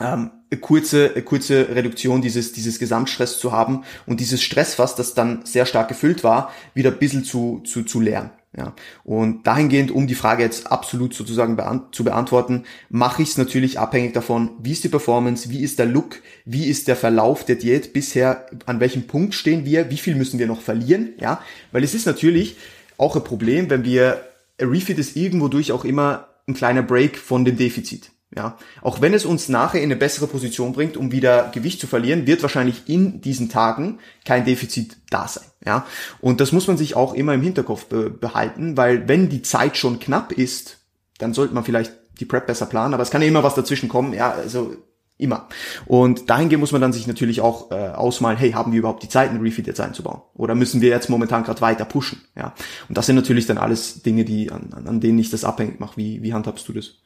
ähm, eine kurze, eine kurze Reduktion dieses, dieses Gesamtstress zu haben und dieses Stressfass, das dann sehr stark gefüllt war, wieder ein bisschen zu, zu, zu leeren. Ja, und dahingehend, um die Frage jetzt absolut sozusagen beant zu beantworten, mache ich es natürlich abhängig davon, wie ist die Performance, wie ist der Look, wie ist der Verlauf der Diät bisher, an welchem Punkt stehen wir, wie viel müssen wir noch verlieren, ja, weil es ist natürlich auch ein Problem, wenn wir, Refit ist irgendwo durch auch immer ein kleiner Break von dem Defizit. Ja, auch wenn es uns nachher in eine bessere Position bringt, um wieder Gewicht zu verlieren, wird wahrscheinlich in diesen Tagen kein Defizit da sein. Ja, und das muss man sich auch immer im Hinterkopf be behalten, weil wenn die Zeit schon knapp ist, dann sollte man vielleicht die Prep besser planen, aber es kann ja immer was dazwischen kommen. Ja, also immer. Und dahingehend muss man dann sich natürlich auch äh, ausmalen, hey, haben wir überhaupt die Zeit, einen Refeed jetzt einzubauen? Oder müssen wir jetzt momentan gerade weiter pushen? Ja, und das sind natürlich dann alles Dinge, die an, an denen ich das abhängig mache. Wie, wie handhabst du das?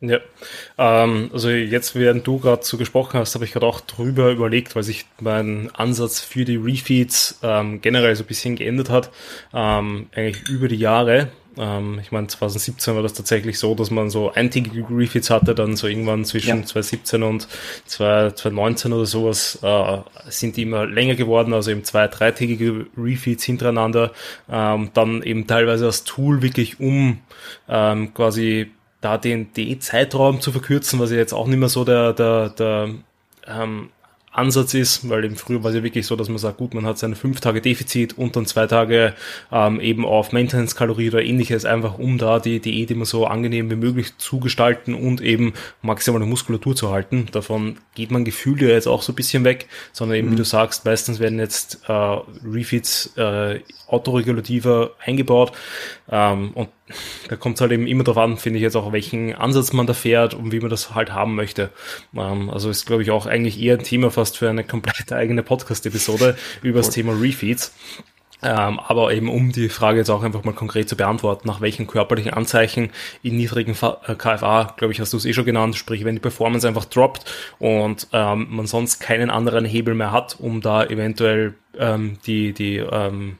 Ja, ähm, also jetzt, während du gerade so gesprochen hast, habe ich gerade auch drüber überlegt, weil sich mein Ansatz für die Refeeds ähm, generell so ein bisschen geändert hat, ähm, eigentlich über die Jahre. Ähm, ich meine, 2017 war das tatsächlich so, dass man so eintägige Refeeds hatte, dann so irgendwann zwischen ja. 2017 und 2019 oder sowas äh, sind die immer länger geworden, also eben zwei, dreitägige Refeeds hintereinander, ähm, dann eben teilweise als Tool wirklich um ähm, quasi da den D-Zeitraum zu verkürzen, was ja jetzt auch nicht mehr so der, der, der ähm, Ansatz ist, weil eben früher war es ja wirklich so, dass man sagt, gut, man hat seine fünf Tage Defizit und dann zwei Tage ähm, eben auf Maintenance-Kalorie oder ähnliches, einfach um da die Diät immer so angenehm wie möglich zu gestalten und eben maximale Muskulatur zu halten. Davon geht man gefühlt ja jetzt auch so ein bisschen weg, sondern eben, mhm. wie du sagst, meistens werden jetzt äh, Refeeds äh, autoregulativer eingebaut ähm, und da kommt es halt eben immer darauf an, finde ich jetzt auch, welchen Ansatz man da fährt und wie man das halt haben möchte. Ähm, also ist, glaube ich, auch eigentlich eher ein Thema fast für eine komplett eigene Podcast-Episode über das Thema Refeeds. Ähm, aber eben um die Frage jetzt auch einfach mal konkret zu beantworten, nach welchen körperlichen Anzeichen in niedrigen KFA, äh, glaube ich, hast du es eh schon genannt, sprich, wenn die Performance einfach droppt und ähm, man sonst keinen anderen Hebel mehr hat, um da eventuell ähm, die, die ähm,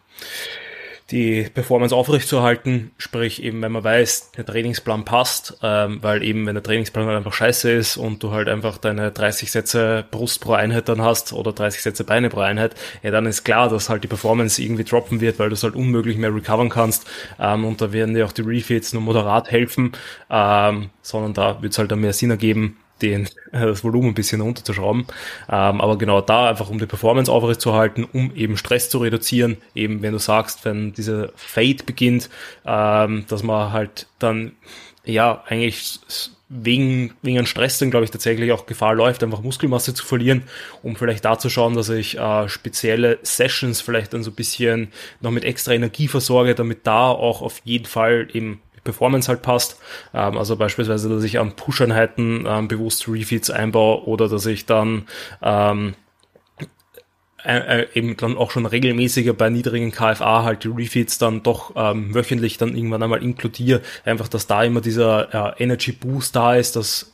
die Performance aufrechtzuerhalten, sprich eben, wenn man weiß, der Trainingsplan passt, ähm, weil eben, wenn der Trainingsplan halt einfach scheiße ist und du halt einfach deine 30 Sätze Brust pro Einheit dann hast oder 30 Sätze Beine pro Einheit, ja, dann ist klar, dass halt die Performance irgendwie droppen wird, weil du es halt unmöglich mehr recovern kannst. Ähm, und da werden dir auch die Refeeds nur moderat helfen, ähm, sondern da wird es halt dann mehr Sinn ergeben, den, äh, das Volumen ein bisschen runterzuschrauben. Ähm, aber genau da einfach, um die Performance aufrechtzuerhalten, um eben Stress zu reduzieren, eben wenn du sagst, wenn diese Fade beginnt, ähm, dass man halt dann ja eigentlich wegen, wegen einem Stress dann, glaube ich, tatsächlich auch Gefahr läuft, einfach Muskelmasse zu verlieren, um vielleicht da zu schauen, dass ich äh, spezielle Sessions vielleicht dann so ein bisschen noch mit extra Energie versorge, damit da auch auf jeden Fall eben Performance halt passt. Ähm, also beispielsweise, dass ich an Push-Einheiten ähm, bewusst Refeeds einbaue oder dass ich dann ähm, äh, eben dann auch schon regelmäßiger bei niedrigen KFA halt die Refeeds dann doch ähm, wöchentlich dann irgendwann einmal inkludiere. Einfach, dass da immer dieser äh, Energy Boost da ist, dass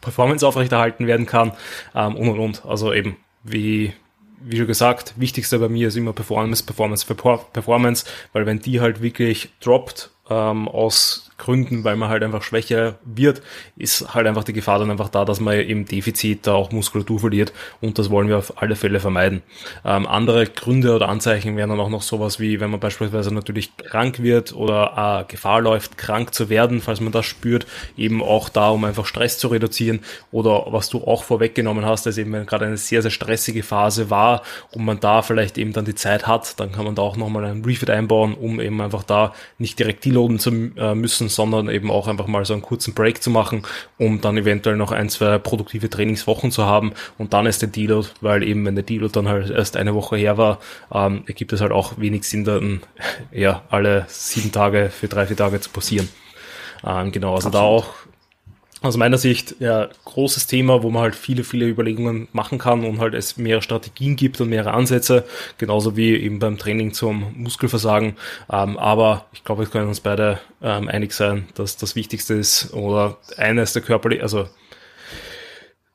Performance aufrechterhalten werden kann ähm, und und und. Also eben, wie, wie schon gesagt, wichtigste bei mir ist immer Performance, Performance, Performance, weil wenn die halt wirklich droppt aus Gründen, weil man halt einfach schwächer wird, ist halt einfach die Gefahr dann einfach da, dass man im Defizit da auch Muskulatur verliert und das wollen wir auf alle Fälle vermeiden. Ähm, andere Gründe oder Anzeichen wären dann auch noch sowas wie, wenn man beispielsweise natürlich krank wird oder äh, Gefahr läuft, krank zu werden, falls man das spürt, eben auch da, um einfach Stress zu reduzieren oder was du auch vorweggenommen hast, dass eben gerade eine sehr, sehr stressige Phase war und man da vielleicht eben dann die Zeit hat, dann kann man da auch nochmal einen Refit einbauen, um eben einfach da nicht direkt deloaden zu äh, müssen, sondern eben auch einfach mal so einen kurzen Break zu machen, um dann eventuell noch ein, zwei produktive Trainingswochen zu haben und dann ist der Deload, weil eben wenn der Deload dann halt erst eine Woche her war, ähm, ergibt es halt auch wenig Sinn, dann ja alle sieben Tage für drei, vier Tage zu passieren. Ähm, genau, also Absolut. da auch aus meiner Sicht ja großes Thema, wo man halt viele, viele Überlegungen machen kann und halt es mehrere Strategien gibt und mehrere Ansätze, genauso wie eben beim Training zum Muskelversagen. Ähm, aber ich glaube, wir können uns beide ähm, einig sein, dass das Wichtigste ist oder eines der körperlichen, also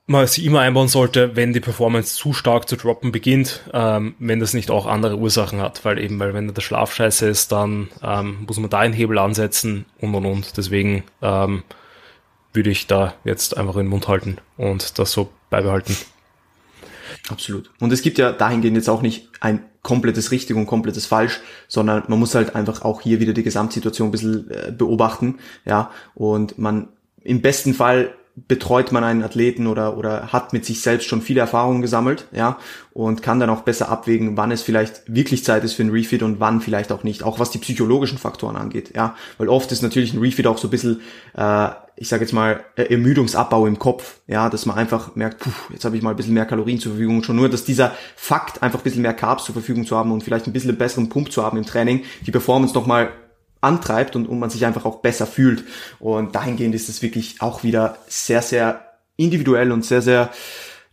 man sie immer einbauen sollte, wenn die Performance zu stark zu droppen beginnt, ähm, wenn das nicht auch andere Ursachen hat, weil eben, weil wenn der Schlaf scheiße ist, dann ähm, muss man da einen Hebel ansetzen und und und. Deswegen ähm, würde ich da jetzt einfach in den Mund halten und das so beibehalten. Absolut. Und es gibt ja dahingehend jetzt auch nicht ein komplettes richtig und komplettes falsch, sondern man muss halt einfach auch hier wieder die Gesamtsituation ein bisschen äh, beobachten, ja, und man im besten Fall betreut man einen Athleten oder, oder hat mit sich selbst schon viele Erfahrungen gesammelt, ja, und kann dann auch besser abwägen, wann es vielleicht wirklich Zeit ist für ein Refit und wann vielleicht auch nicht, auch was die psychologischen Faktoren angeht, ja, weil oft ist natürlich ein Refit auch so ein bisschen, äh, ich sage jetzt mal, Ermüdungsabbau im Kopf, ja, dass man einfach merkt, puh, jetzt habe ich mal ein bisschen mehr Kalorien zur Verfügung, schon nur, dass dieser Fakt, einfach ein bisschen mehr Carbs zur Verfügung zu haben und vielleicht ein bisschen besseren Pump zu haben im Training, die Performance nochmal antreibt und, und man sich einfach auch besser fühlt. Und dahingehend ist es wirklich auch wieder sehr, sehr individuell und sehr, sehr,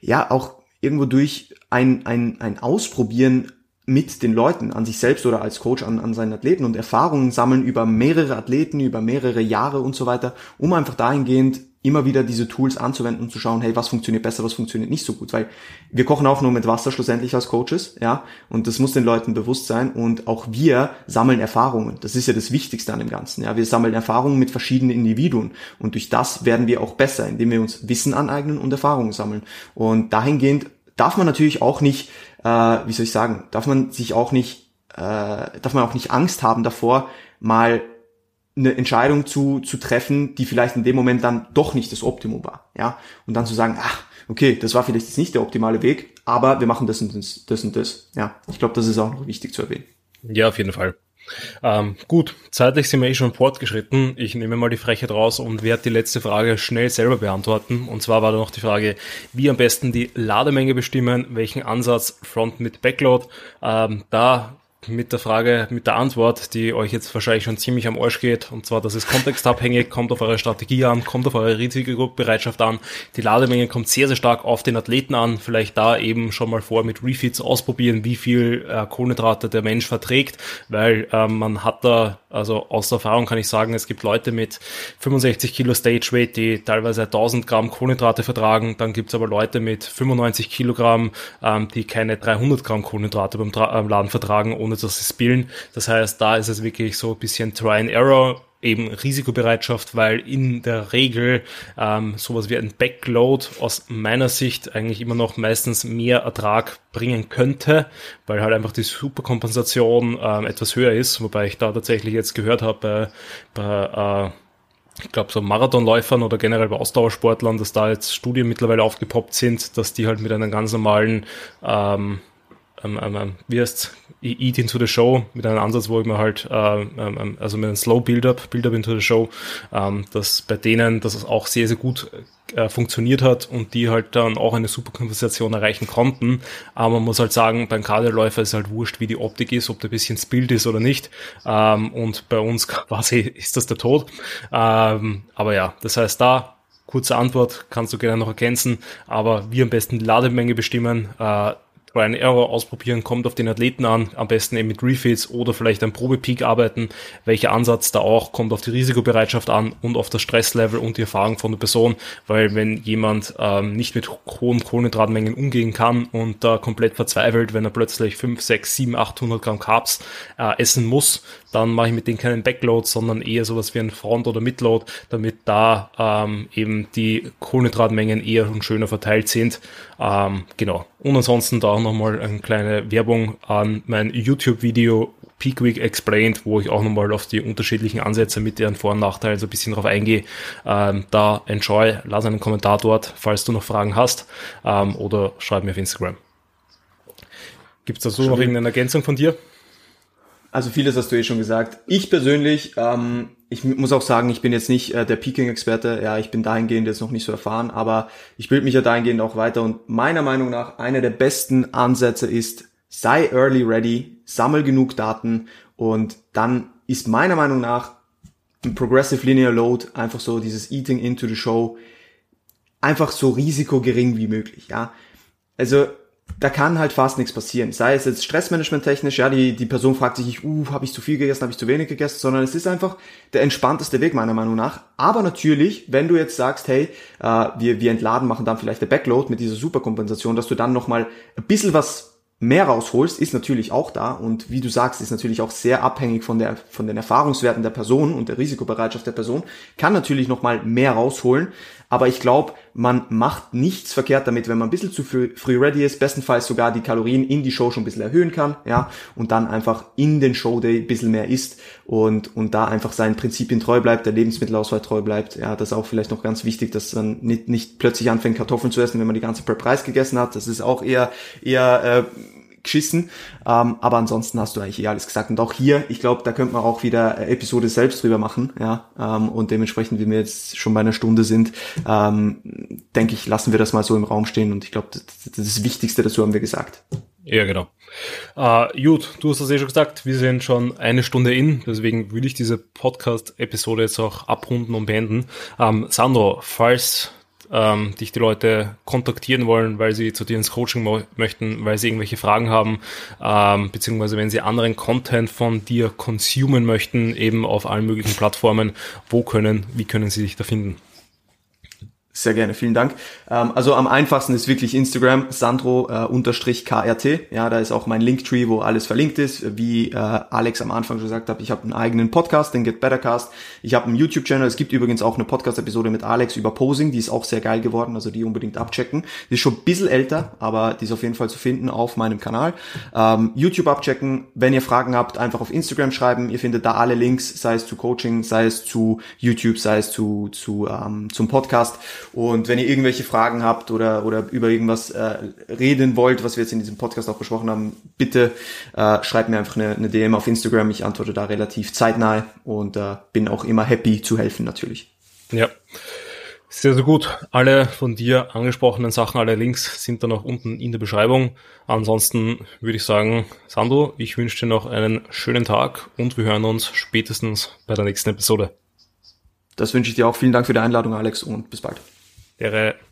ja, auch irgendwo durch ein, ein, ein Ausprobieren mit den Leuten, an sich selbst oder als Coach an, an seinen Athleten und Erfahrungen sammeln über mehrere Athleten, über mehrere Jahre und so weiter, um einfach dahingehend immer wieder diese Tools anzuwenden und zu schauen, hey, was funktioniert besser, was funktioniert nicht so gut, weil wir kochen auch nur mit Wasser schlussendlich als Coaches, ja, und das muss den Leuten bewusst sein. Und auch wir sammeln Erfahrungen. Das ist ja das Wichtigste an dem Ganzen, ja, wir sammeln Erfahrungen mit verschiedenen Individuen. Und durch das werden wir auch besser, indem wir uns Wissen aneignen und Erfahrungen sammeln. Und dahingehend darf man natürlich auch nicht, äh, wie soll ich sagen, darf man sich auch nicht, äh, darf man auch nicht Angst haben davor, mal eine Entscheidung zu, zu treffen, die vielleicht in dem Moment dann doch nicht das Optimum war, ja, und dann zu sagen, ach, okay, das war vielleicht jetzt nicht der optimale Weg, aber wir machen das und das, das und das, ja, ich glaube, das ist auch noch wichtig zu erwähnen. Ja, auf jeden Fall. Ähm, gut, zeitlich sind wir eh schon fortgeschritten. Ich nehme mal die Frechheit raus und werde die letzte Frage schnell selber beantworten. Und zwar war da noch die Frage, wie am besten die Lademenge bestimmen, welchen Ansatz Front mit Backload. Ähm, da mit der Frage, mit der Antwort, die euch jetzt wahrscheinlich schon ziemlich am Arsch geht. Und zwar, das ist kontextabhängig, kommt auf eure Strategie an, kommt auf eure Risikobereitschaft an. Die Lademenge kommt sehr, sehr stark auf den Athleten an. Vielleicht da eben schon mal vor mit Refeeds ausprobieren, wie viel äh, Kohlenhydrate der Mensch verträgt, weil äh, man hat da, also aus Erfahrung kann ich sagen, es gibt Leute mit 65 Kilo Stage Weight, die teilweise 1000 Gramm Kohlenhydrate vertragen. Dann gibt es aber Leute mit 95 Kilogramm, ähm, die keine 300 Gramm Kohlenhydrate beim Tra äh, Laden vertragen, ohne dass sie spillen. Das heißt, da ist es wirklich so ein bisschen Try and Error eben Risikobereitschaft, weil in der Regel ähm, sowas wie ein Backload aus meiner Sicht eigentlich immer noch meistens mehr Ertrag bringen könnte, weil halt einfach die Superkompensation ähm, etwas höher ist, wobei ich da tatsächlich jetzt gehört habe bei, bei äh, ich glaube, so Marathonläufern oder generell bei Ausdauersportlern, dass da jetzt Studien mittlerweile aufgepoppt sind, dass die halt mit einem ganz normalen ähm, ähm, ähm, ähm wie heißt Eat into the Show mit einem Ansatz, wo ich mir halt, äh, ähm, also mit einem Slow Build-up, Build-up into the Show, ähm, dass bei denen das auch sehr, sehr gut äh, funktioniert hat und die halt dann auch eine super Kompensation erreichen konnten. Aber man muss halt sagen, beim Kaderläufer ist halt wurscht, wie die Optik ist, ob der bisschen Bild ist oder nicht. Ähm, und bei uns quasi ist das der Tod. Ähm, aber ja, das heißt da, kurze Antwort, kannst du gerne noch ergänzen, aber wir am besten die Lademenge bestimmen, äh, Try and Error ausprobieren, kommt auf den Athleten an, am besten eben mit Refits oder vielleicht ein Probepeak arbeiten. Welcher Ansatz da auch, kommt auf die Risikobereitschaft an und auf das Stresslevel und die Erfahrung von der Person, weil wenn jemand ähm, nicht mit hohen Kohlenhydratmengen umgehen kann und da komplett verzweifelt, wenn er plötzlich 5, 6, 7, 800 Gramm Carbs äh, essen muss, dann mache ich mit denen keinen Backload, sondern eher sowas wie ein Front- oder Midload, damit da ähm, eben die Kohlenhydratmengen eher und schöner verteilt sind. Ähm, genau. Und ansonsten da auch nochmal eine kleine Werbung an mein YouTube-Video Peak Week Explained, wo ich auch nochmal auf die unterschiedlichen Ansätze mit deren Vor- und Nachteilen so ein bisschen drauf eingehe. Ähm, da enjoy, lass einen Kommentar dort, falls du noch Fragen hast, ähm, oder schreib mir auf Instagram. Gibt es dazu noch irgendeine Ergänzung von dir? Also vieles hast du eh schon gesagt. Ich persönlich, ähm, ich muss auch sagen, ich bin jetzt nicht äh, der Peaking-Experte. Ja, ich bin dahingehend jetzt noch nicht so erfahren, aber ich bilde mich ja dahingehend auch weiter. Und meiner Meinung nach einer der besten Ansätze ist, sei early ready, sammel genug Daten und dann ist meiner Meinung nach ein Progressive Linear Load einfach so dieses Eating into the Show einfach so risikogering wie möglich. Ja, also da kann halt fast nichts passieren. Sei es jetzt Stressmanagement technisch, ja, die, die Person fragt sich nicht, uh, habe ich zu viel gegessen, habe ich zu wenig gegessen, sondern es ist einfach der entspannteste Weg meiner Meinung nach. Aber natürlich, wenn du jetzt sagst, hey, äh, wir, wir entladen, machen dann vielleicht der Backload mit dieser Superkompensation, dass du dann nochmal ein bisschen was mehr rausholst, ist natürlich auch da und wie du sagst, ist natürlich auch sehr abhängig von der von den Erfahrungswerten der Person und der Risikobereitschaft der Person, kann natürlich noch mal mehr rausholen, aber ich glaube, man macht nichts verkehrt damit, wenn man ein bisschen zu früh, früh ready ist, bestenfalls sogar die Kalorien in die Show schon ein bisschen erhöhen kann, ja, und dann einfach in den Showday ein bisschen mehr isst und, und da einfach seinen Prinzipien treu bleibt, der Lebensmittelauswahl treu bleibt. Ja, das ist auch vielleicht noch ganz wichtig, dass man nicht, nicht plötzlich anfängt, Kartoffeln zu essen, wenn man die ganze Prep Reis gegessen hat. Das ist auch eher, eher, äh, geschissen. Ähm, aber ansonsten hast du eigentlich eh alles gesagt. Und auch hier, ich glaube, da könnte man auch wieder Episode selbst drüber machen. Ja, ähm, und dementsprechend, wie wir jetzt schon bei einer Stunde sind, ähm, denke ich, lassen wir das mal so im Raum stehen. Und ich glaube, das, das, das Wichtigste dazu haben wir gesagt. Ja, genau. Äh, gut, du hast das eh schon gesagt, wir sind schon eine Stunde in, deswegen würde ich diese Podcast-Episode jetzt auch abrunden und beenden. Ähm, Sandro, falls ähm, dich die Leute kontaktieren wollen, weil sie zu dir ins Coaching möchten, weil sie irgendwelche Fragen haben, ähm, beziehungsweise wenn sie anderen Content von dir consumen möchten, eben auf allen möglichen Plattformen, wo können, wie können sie dich da finden? Sehr gerne, vielen Dank. Ähm, also am einfachsten ist wirklich Instagram, Sandro-KRT. Äh, ja, da ist auch mein Linktree, wo alles verlinkt ist. Wie äh, Alex am Anfang schon gesagt hat, ich habe einen eigenen Podcast, den Get Better Cast. Ich habe einen YouTube-Channel. Es gibt übrigens auch eine Podcast-Episode mit Alex über Posing, die ist auch sehr geil geworden, also die unbedingt abchecken. Die ist schon ein bisschen älter, aber die ist auf jeden Fall zu finden auf meinem Kanal. Ähm, YouTube abchecken. Wenn ihr Fragen habt, einfach auf Instagram schreiben. Ihr findet da alle Links, sei es zu Coaching, sei es zu YouTube, sei es zu, zu ähm, zum Podcast. Und wenn ihr irgendwelche Fragen habt oder, oder über irgendwas äh, reden wollt, was wir jetzt in diesem Podcast auch besprochen haben, bitte äh, schreibt mir einfach eine, eine DM auf Instagram. Ich antworte da relativ zeitnah und äh, bin auch immer happy zu helfen natürlich. Ja. Sehr, sehr gut. Alle von dir angesprochenen Sachen, alle Links sind dann auch unten in der Beschreibung. Ansonsten würde ich sagen, Sandro, ich wünsche dir noch einen schönen Tag und wir hören uns spätestens bei der nächsten Episode. Das wünsche ich dir auch. Vielen Dank für die Einladung, Alex, und bis bald. 这个。